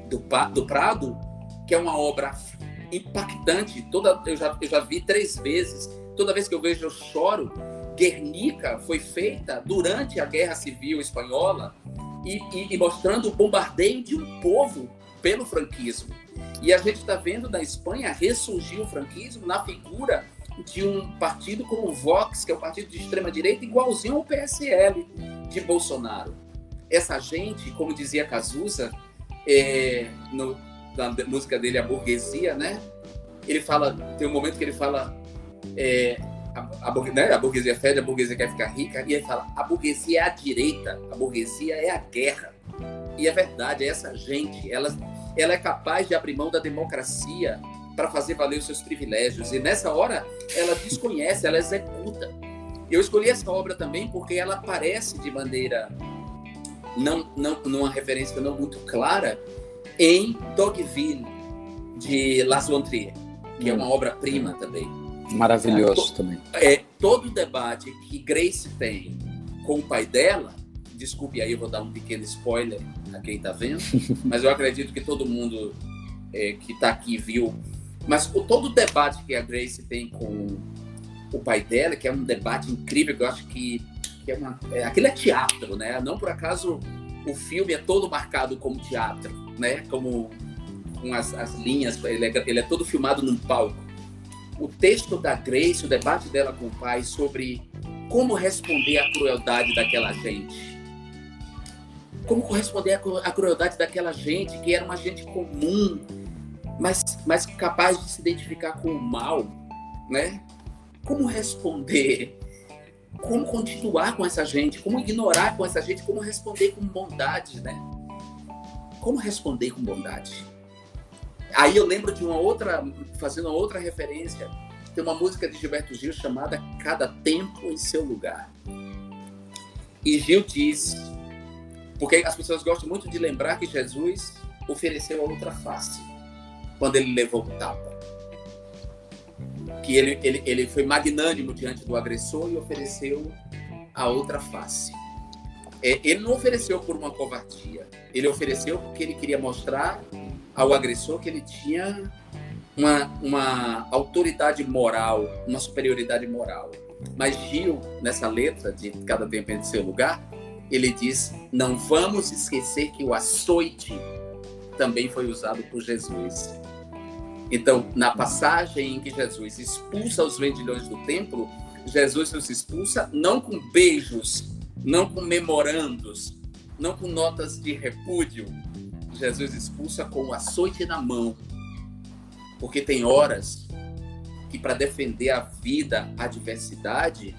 do, do Prado, que é uma obra impactante. Toda, eu, já, eu já vi três vezes. Toda vez que eu vejo, eu choro. Guernica foi feita durante a Guerra Civil Espanhola e, e, e mostrando o bombardeio de um povo pelo franquismo. E a gente está vendo na Espanha ressurgir o franquismo na figura de um partido como o Vox, que é um partido de extrema-direita, igualzinho ao PSL de Bolsonaro. Essa gente, como dizia Cazuza, é, no, na música dele, A Burguesia, né? Ele fala, tem um momento que ele fala, é, a, a, né, a burguesia fede, a burguesia quer ficar rica, e ele fala: a burguesia é a direita, a burguesia é a guerra. E é verdade, é essa gente, ela, ela é capaz de abrir mão da democracia para fazer valer os seus privilégios. E nessa hora, ela desconhece, ela executa. Eu escolhi essa obra também porque ela aparece de maneira, não, não numa referência não muito clara, em Dogville, de Las von Trier, que é uma hum. obra-prima também. Maravilhoso é, também. É, todo o debate que Grace tem com o pai dela, desculpe aí, eu vou dar um pequeno spoiler a quem está vendo, mas eu acredito que todo mundo é, que está aqui viu. Mas o, todo o debate que a Grace tem com o pai dela, que é um debate incrível, que eu acho que, que é uma. É, aquilo é teatro, né? Não por acaso o filme é todo marcado como teatro, né? Como com as, as linhas, ele é, ele é todo filmado num palco o texto da Grace, o debate dela com o pai sobre como responder à crueldade daquela gente. Como corresponder à crueldade daquela gente que era uma gente comum, mas, mas capaz de se identificar com o mal, né? Como responder? Como continuar com essa gente? Como ignorar com essa gente? Como responder com bondade, né? Como responder com bondade? Aí eu lembro de uma outra, fazendo uma outra referência, tem uma música de Gilberto Gil chamada Cada Tempo em Seu Lugar. E Gil diz, porque as pessoas gostam muito de lembrar que Jesus ofereceu a outra face quando ele levou o tapa. Que ele, ele, ele foi magnânimo diante do agressor e ofereceu a outra face. é, ele não ofereceu por uma covardia. Ele ofereceu porque ele queria mostrar ao agressor que ele tinha uma, uma autoridade moral, uma superioridade moral. Mas Gil, nessa letra de Cada Tempo em Seu Lugar, ele diz: Não vamos esquecer que o açoite também foi usado por Jesus. Então, na passagem em que Jesus expulsa os vendilhões do templo, Jesus os expulsa não com beijos, não com memorandos, não com notas de repúdio. Jesus expulsa com o açoite na mão. Porque tem horas que, para defender a vida, a diversidade,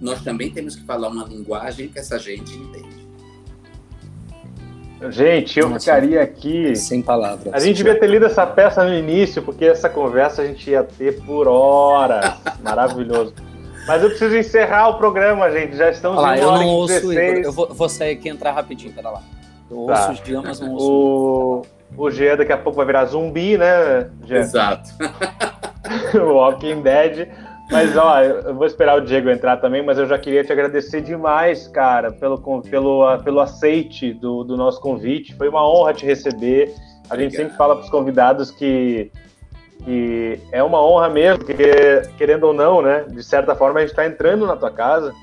nós também temos que falar uma linguagem que essa gente entende. Gente, eu Nossa, ficaria aqui. Sem palavras. A gente devia ter lido essa peça no início, porque essa conversa a gente ia ter por horas. Maravilhoso. Mas eu preciso encerrar o programa, gente. Já estamos Olha lá, eu não ouço 16. Eu vou, vou, sair aqui e entrar rapidinho, pera lá. Eu tá. ouço os dias, mas não ouço. O, o G daqui a pouco vai virar zumbi, né, G? Exato. o Walking Dead. Mas, ó, eu vou esperar o Diego entrar também, mas eu já queria te agradecer demais, cara, pelo, pelo, pelo aceite do, do nosso convite. Foi uma honra te receber. A gente sempre fala para os convidados que, que é uma honra mesmo, porque, querendo ou não, né, de certa forma a gente está entrando na tua casa,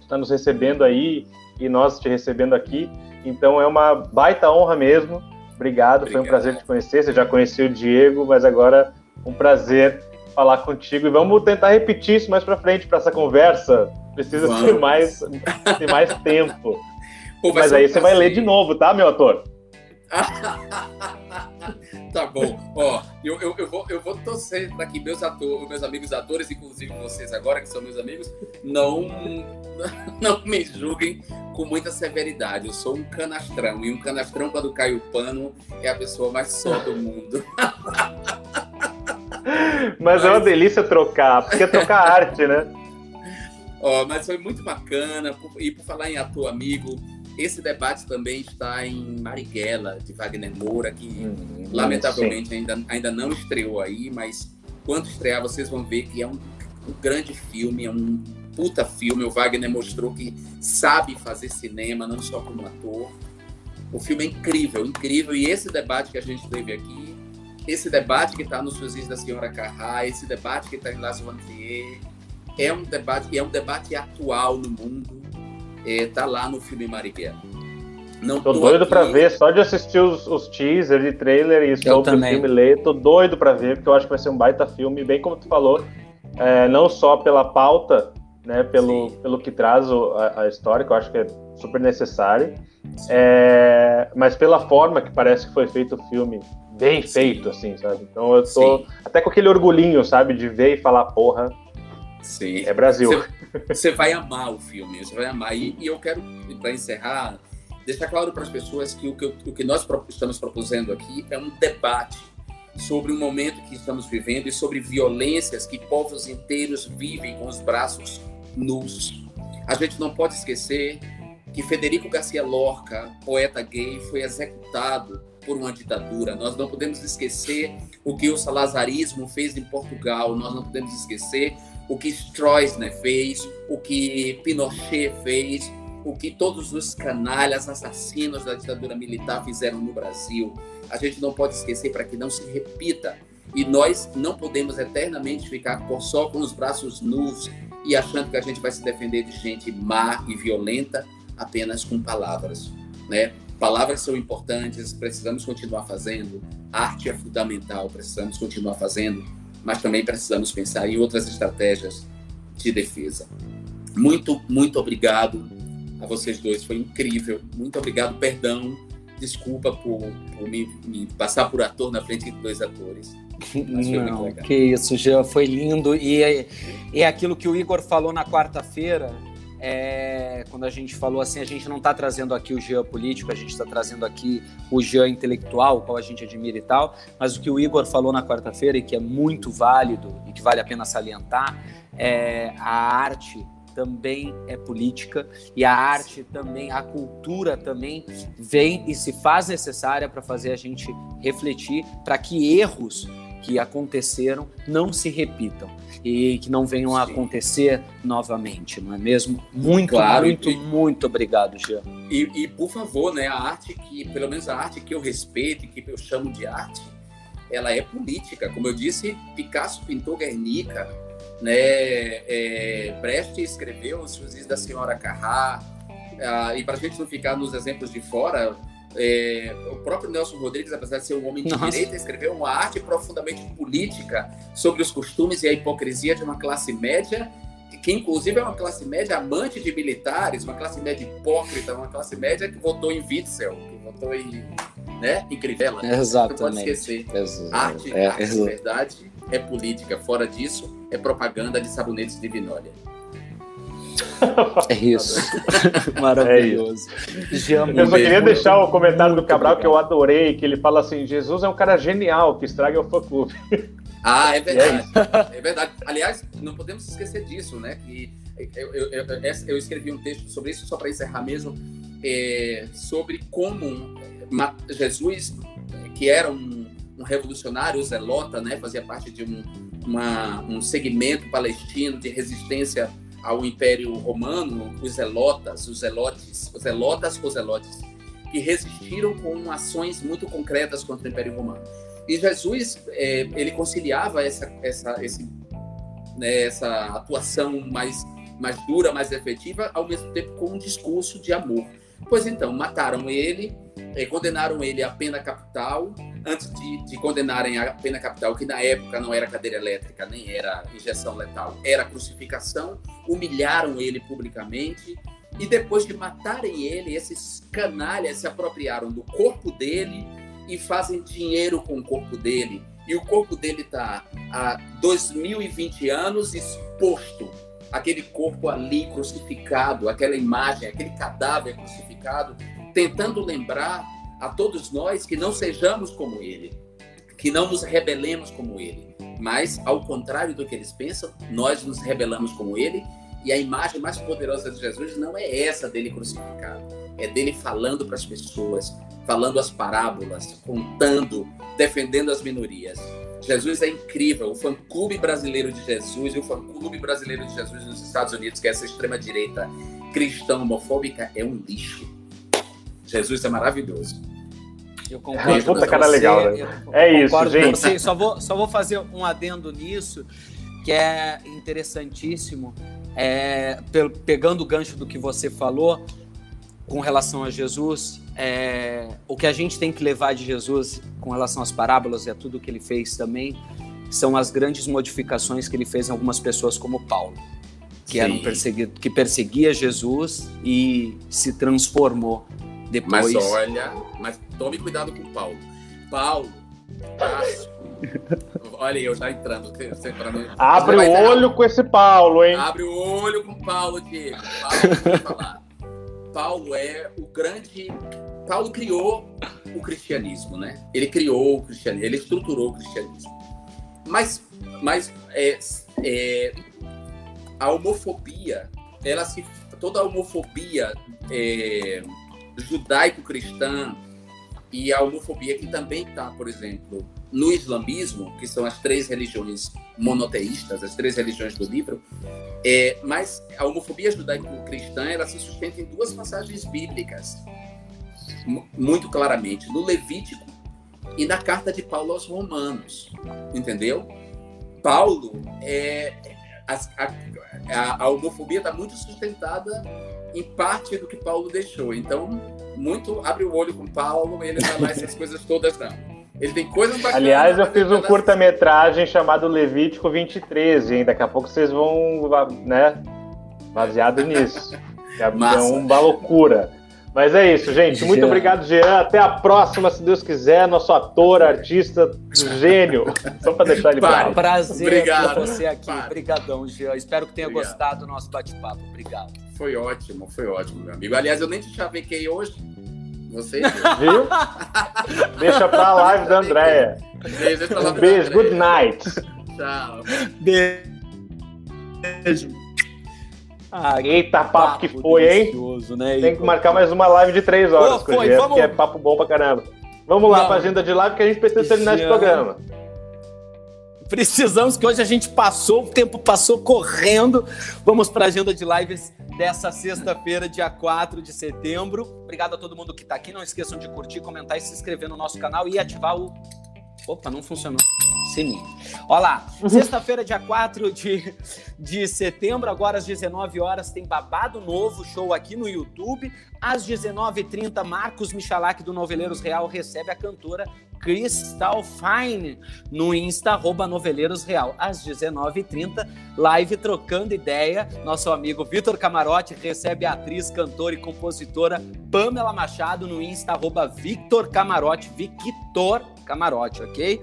está nos recebendo aí e nós te recebendo aqui. Então é uma baita honra mesmo. Obrigado, Obrigado. foi um prazer te conhecer. Você já conhecia o Diego, mas agora um prazer falar contigo e vamos tentar repetir isso mais para frente para essa conversa. Precisa vamos. ter mais, ter mais tempo. Pô, Mas aí você vai ler de novo, tá, meu ator? tá bom. Ó, eu, eu, eu, vou, eu vou torcer para que meus atores, meus amigos atores, inclusive vocês agora, que são meus amigos, não, não me julguem com muita severidade. Eu sou um canastrão, e um canastrão, quando cai o pano, é a pessoa mais só do mundo. Mas, mas, é uma delícia trocar, porque é trocar arte, né? Ó, mas foi muito bacana. E por falar em ator amigo, esse debate também está em Marighella, de Wagner Moura, que hum, lamentavelmente ainda, ainda não estreou aí, mas quando estrear vocês vão ver que é um, um grande filme, é um puta filme. O Wagner mostrou que sabe fazer cinema, não só como ator. O filme é incrível, incrível. E esse debate que a gente teve aqui esse debate que está nos fuzis da senhora Carrá, esse debate que está em Las Vantier, é um debate e é um debate atual no mundo. Está é, lá no filme Marighella. Não tô, tô doido para ver, só de assistir os, os teasers e trailer e sobre o filme ler, tô doido para ver, porque eu acho que vai ser um baita filme, bem como tu falou, é, não só pela pauta, né, pelo, pelo que traz o, a, a, história, que eu acho que é super necessário, é, mas pela forma que parece que foi feito o filme, bem Sim. feito, assim, sabe? Então eu tô Sim. até com aquele orgulhinho, sabe, de ver e falar, porra, Sim. é Brasil. Você, vai amar o filme, você vai amar. E, e eu quero, para encerrar, deixar claro para as pessoas que o, que o que nós estamos proposendo aqui é um debate sobre o momento que estamos vivendo e sobre violências que povos inteiros vivem com os braços nus. A gente não pode esquecer que Federico Garcia Lorca, poeta gay, foi executado por uma ditadura. Nós não podemos esquecer o que o salazarismo fez em Portugal. Nós não podemos esquecer o que Stroessner fez, o que Pinochet fez, o que todos os canalhas assassinos da ditadura militar fizeram no Brasil. A gente não pode esquecer para que não se repita. E nós não podemos eternamente ficar só com os braços nus e achando que a gente vai se defender de gente má e violenta apenas com palavras, né? Palavras são importantes, precisamos continuar fazendo. Arte é fundamental, precisamos continuar fazendo, mas também precisamos pensar em outras estratégias de defesa. Muito, muito obrigado a vocês dois, foi incrível. Muito obrigado, perdão, desculpa por, por me, me, passar por ator na frente de dois atores. Não, que isso, já foi lindo. E é, é aquilo que o Igor falou na quarta-feira é, quando a gente falou assim, a gente não está trazendo aqui o Jean político, a gente está trazendo aqui o Jean intelectual, qual a gente admira e tal, mas o que o Igor falou na quarta-feira e que é muito válido e que vale a pena salientar é a arte também é política e a arte também, a cultura também vem e se faz necessária para fazer a gente refletir para que erros que aconteceram não se repitam e que não venham Sim. a acontecer novamente, não é mesmo? Muito, claro, muito, e, muito obrigado, Jean. E, e, por favor, né, a arte que, pelo menos a arte que eu respeito, que eu chamo de arte, ela é política. Como eu disse, Picasso pintou Guernica, né, é, Brecht escreveu Os Fuzis da Senhora Carrá, ah, e para a gente não ficar nos exemplos de fora, é, o próprio Nelson Rodrigues, apesar de ser um homem de Nossa. direita, escreveu uma arte profundamente política sobre os costumes e a hipocrisia de uma classe média, que inclusive é uma classe média amante de militares, uma classe média hipócrita, uma classe média que votou em Witzel, que votou em, né, em Crivella. Exatamente. Não pode esquecer. Exatamente. Arte, é, arte de verdade é política. Fora disso, é propaganda de sabonetes de vinólia. É isso. Maravilhoso. É isso. eu só queria deixar o comentário do Cabral que eu adorei, que ele fala assim: Jesus é um cara genial que estraga o fã clube. Ah, é verdade. É, é, verdade. Aliás, não podemos esquecer disso, né? Que eu, eu, eu, eu escrevi um texto sobre isso, só para encerrar mesmo, é, sobre como Jesus, que era um, um revolucionário zelota, né? Fazia parte de um, uma, um segmento palestino de resistência ao Império Romano, os zelotas, os zelotes, os zelotas ou zelotes, que resistiram com ações muito concretas contra o Império Romano. E Jesus, é, ele conciliava essa, essa, esse, né, essa atuação mais, mais dura, mais efetiva, ao mesmo tempo com um discurso de amor. Pois então, mataram ele, é, condenaram ele à pena capital, antes de, de, condenarem a pena capital, que na época não era cadeira elétrica, nem era injeção letal, era crucificação, humilharam ele publicamente, e depois de matarem ele, esses canalhas se apropriaram do corpo dele e fazem dinheiro com o corpo dele. E o corpo dele está há 2020 anos exposto. Aquele corpo ali crucificado, aquela imagem, aquele cadáver crucificado, tentando lembrar a todos nós que não sejamos como ele, que não nos rebelemos como ele, mas ao contrário do que eles pensam, nós nos rebelamos como ele e a imagem mais poderosa de Jesus não é essa dele crucificado, é dele falando para as pessoas, falando as parábolas, contando, defendendo as minorias. Jesus é incrível. O fã-clube brasileiro de Jesus e o fã-clube brasileiro de Jesus nos Estados Unidos, que é essa extrema-direita cristã homofóbica, é um lixo. Jesus é maravilhoso. Eu concordo. Puta cara legal, né? É isso, gente. Você. Só vou, só vou fazer um adendo nisso, que é interessantíssimo. É, pegando o gancho do que você falou com relação a Jesus, é, o que a gente tem que levar de Jesus com relação às parábolas e a tudo que ele fez também são as grandes modificações que ele fez em algumas pessoas como Paulo, que Sim. eram perseguido, que perseguia Jesus e se transformou depois. Mas olha, mas tome cuidado com Paulo. Paulo, olha eu já entrando. Abre o olho com esse Paulo, hein? Abre o olho com Paulo, Diego. Paulo, falar. Paulo é o grande. Paulo criou o cristianismo, né? Ele criou o cristianismo, ele estruturou o cristianismo. Mas, mas é, é, a homofobia, ela se, toda a homofobia é, judaico-cristã e a homofobia que também está, por exemplo, no islamismo, que são as três religiões monoteístas, as três religiões do livro, é, mas a homofobia judaico-cristã ela se sustenta em duas passagens bíblicas, muito claramente, no Levítico e na carta de Paulo aos Romanos, entendeu? Paulo, é, a, a, a homofobia está muito sustentada em parte do que Paulo deixou. Então, muito abre o olho com Paulo, ele não vai essas coisas todas, não. Ele tem coisas bacanas. Aliás, eu fiz um curta-metragem chamado Levítico 23, hein? Daqui a pouco vocês vão, né? Baseado nisso. É uma loucura. Mas é isso, gente. Muito Jean. obrigado, Jean. Até a próxima, se Deus quiser. Nosso ator, artista, gênio. Só para deixar ele claro. Prazer Obrigado. ter você aqui. Obrigadão, Jean. Espero que tenha Obrigado. gostado do nosso bate-papo. Obrigado. Foi ótimo, foi ótimo, meu amigo. Aliás, eu nem te chavequei hoje. Você viu? Deixa pra live da Andréia. Beijo, um beijo, good night. Tchau. Beijo. Ah, Eita, papo, papo que foi, hein? Né? Tem que marcar mais uma live de três horas com foi, o vamos... que é papo bom pra caramba. Vamos lá Não. pra agenda de live que a gente precisa terminar esse programa. Precisamos que hoje a gente passou, o tempo passou correndo. Vamos para a agenda de lives dessa sexta-feira, dia 4 de setembro. Obrigado a todo mundo que está aqui. Não esqueçam de curtir, comentar e se inscrever no nosso canal e ativar o. Opa, não funcionou. Sininho. Olha lá, sexta-feira, dia 4 de, de setembro, agora às 19 horas, tem babado novo show aqui no YouTube. Às 19h30, Marcos Michalak do Noveleiros Real recebe a cantora Crystal Fine no Insta, arroba Noveleiros Real. Às 19h30, live trocando ideia. Nosso amigo Vitor Camarote recebe a atriz, cantora e compositora Pamela Machado no Insta, arroba Victor Camarote, Victor Camarote, ok?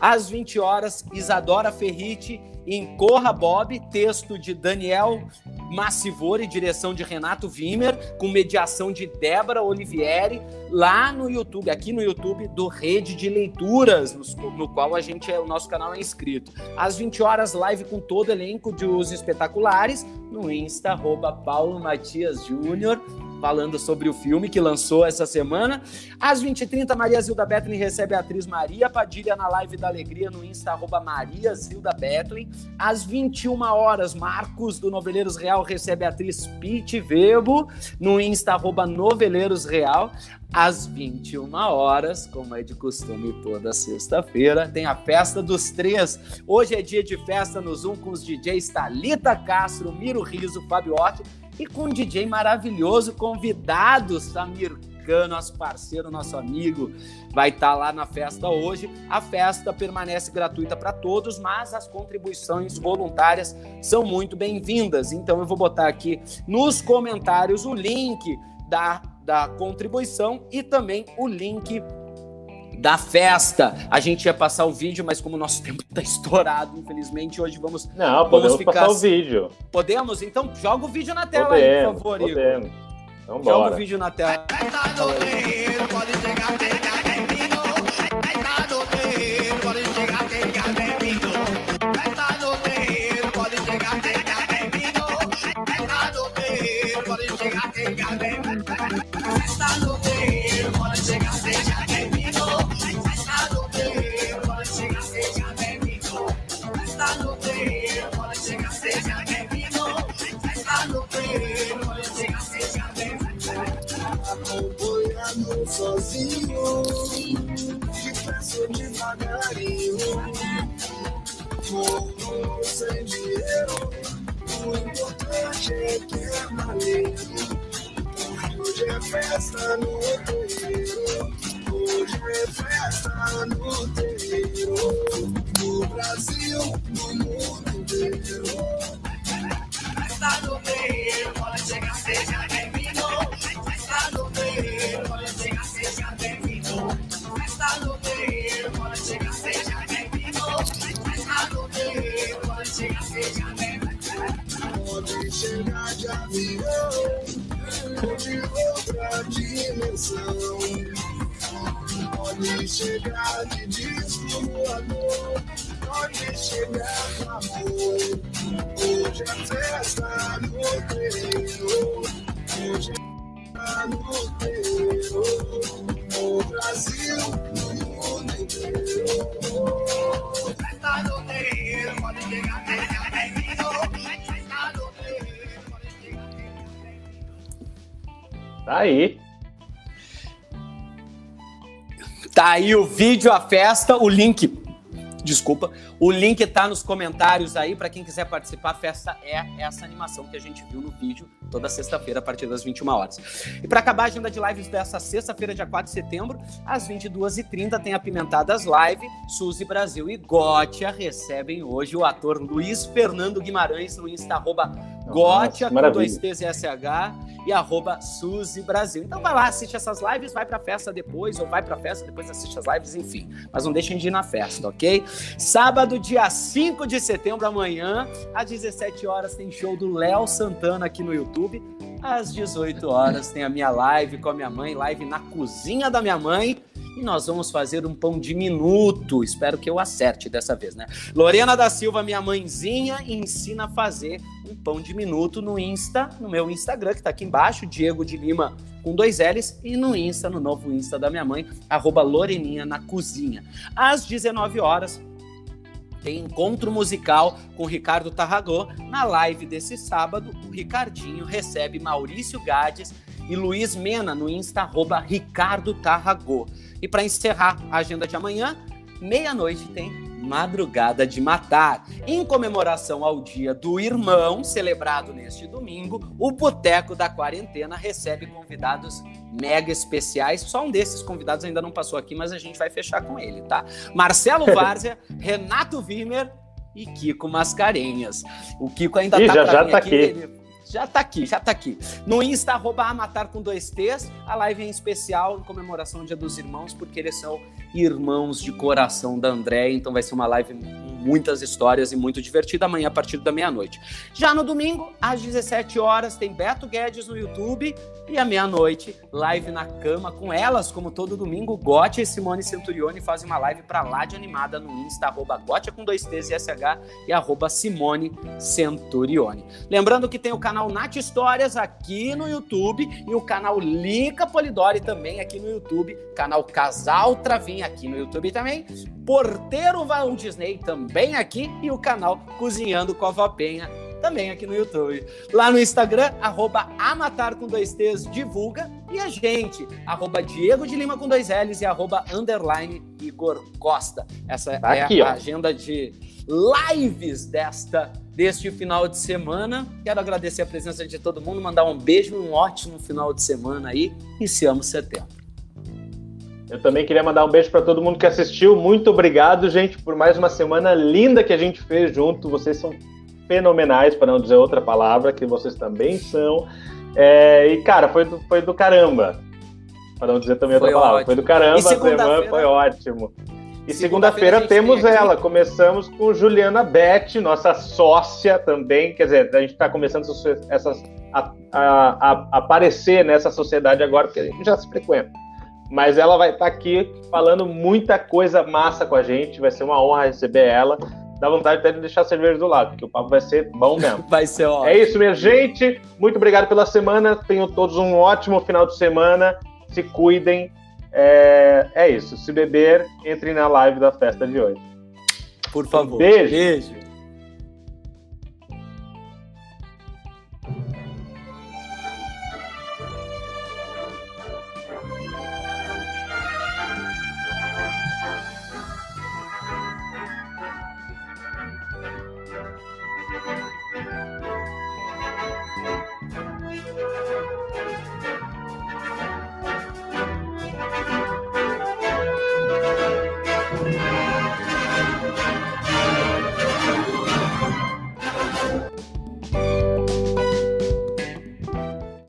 Às 20 horas, Isadora Ferriti em Corra Bob, texto de Daniel Massivori, direção de Renato Wimmer, com mediação de Débora Olivieri, lá no YouTube, aqui no YouTube do Rede de Leituras, no, qual a gente é, o nosso canal é inscrito. Às 20 horas, live com todo elenco de Os Espetaculares, no Insta, arroba Paulo Matias Júnior falando sobre o filme que lançou essa semana. Às 20h30, Maria Zilda Bethlen recebe a atriz Maria Padilha na live da Alegria no Insta, arroba Maria Zilda Bethlen. Às 21 horas, Marcos do Noveleiros Real recebe a atriz Pete Vebo no Insta, arroba Noveleiros Real. Às 21 horas, como é de costume toda sexta-feira, tem a festa dos três. Hoje é dia de festa no Zoom com os DJs Thalita Castro, Miro Riso, Fábio Otto e com um DJ maravilhoso convidado, Samir nosso parceiro, nosso amigo, vai estar tá lá na festa hoje. A festa permanece gratuita para todos, mas as contribuições voluntárias são muito bem-vindas. Então eu vou botar aqui nos comentários o link da, da contribuição e também o link da festa. A gente ia passar o vídeo, mas como o nosso tempo está estourado, infelizmente, hoje vamos. Não, podemos ficar... passar o vídeo. Podemos? Então joga o vídeo na tela podemos, aí, por favor, podemos. Igor. Então, joga o vídeo na tela. O vídeo, a festa, o link. Desculpa, o link tá nos comentários aí para quem quiser participar. A festa é essa animação que a gente viu no vídeo toda sexta-feira a partir das 21 horas. E para acabar a agenda de lives dessa sexta-feira, dia 4 de setembro, às 22h30 tem apimentadas live. Suzy Brasil e Gótia recebem hoje o ator Luiz Fernando Guimarães no Insta arroba Gótia com dois T's e SH e arroba Suzy Brasil. Então vai lá, assiste essas lives, vai pra festa depois, ou vai pra festa, depois assiste as lives, enfim. Mas não deixem de ir na festa, ok? Sábado, dia 5 de setembro, amanhã, às 17 horas, tem show do Léo Santana aqui no YouTube. Às 18 horas tem a minha live com a minha mãe, live na cozinha da minha mãe e nós vamos fazer um pão diminuto. Espero que eu acerte dessa vez, né? Lorena da Silva, minha mãezinha, ensina a fazer um pão diminuto no Insta, no meu Instagram, que tá aqui embaixo, Diego de Lima com dois L's, e no Insta, no novo Insta da minha mãe, arroba Loreninha na cozinha. Às 19 horas, tem encontro musical com Ricardo Tarragó. Na live desse sábado, o Ricardinho recebe Maurício Gades e Luiz Mena no Insta, arroba Ricardo Tarragó. E para encerrar a agenda de amanhã, meia-noite tem Madrugada de Matar. Em comemoração ao Dia do Irmão, celebrado neste domingo, o Boteco da Quarentena recebe convidados mega especiais. Só um desses convidados ainda não passou aqui, mas a gente vai fechar com ele, tá? Marcelo Várzea, Renato Wimmer e Kiko Mascarenhas. O Kiko ainda Ih, tá já, já tá aqui. aqui. Já tá aqui, já tá aqui. No Insta, arroba Amatar com dois T's. A live é em especial em comemoração ao Dia dos Irmãos, porque eles são irmãos de coração da André. Então vai ser uma live com muitas histórias e muito divertida amanhã a partir da meia-noite. Já no domingo, às 17 horas, tem Beto Guedes no YouTube. E à meia-noite, live na cama com elas, como todo domingo. Gotti e Simone Centurione fazem uma live pra lá de animada no Insta, arroba Gotti com dois T's e SH e arroba Simone Centurione. Lembrando que tem o canal Nath Histórias aqui no YouTube e o canal Lica Polidori também aqui no YouTube, canal Casal Aqui no YouTube também, Porteiro Val Disney também aqui e o canal Cozinhando com a Vó Penha também aqui no YouTube. Lá no Instagram, arroba Amatar com dois T's, divulga. E a gente, arroba Diego de Lima com dois L's e arroba underline Igor Costa. Essa Tá é aqui, a ó. agenda de lives desta deste final de semana. Quero agradecer a presença de todo mundo, mandar um beijo um ótimo final de semana aí. Iniciamos setembro. Eu também queria mandar um beijo para todo mundo que assistiu. Muito obrigado, gente, por mais uma semana linda que a gente fez junto. Vocês são fenomenais, para não dizer outra palavra, que vocês também são. É, e, cara, foi do, foi do caramba. Para não dizer também Foi outra palavra. ótimo. Foi do caramba, a semana foi ótimo. E segunda-feira gente temos ela. Começamos com Juliana Beth, nossa sócia também. Quer dizer, a gente está começando essas- a, a- a- aparecer nessa sociedade agora, porque a gente já se frequenta. Mas ela vai estar aqui falando muita coisa massa com a gente. Vai ser uma honra receber ela. Dá vontade até de deixar a cerveja do lado, porque o papo vai ser bom mesmo. Vai ser ótimo. É isso, minha gente. Muito obrigado pela semana. Tenham todos um ótimo final de semana. Se cuidem. É, é isso. Se beber, entre na live da festa de hoje. Por favor. Beijo. Beijo.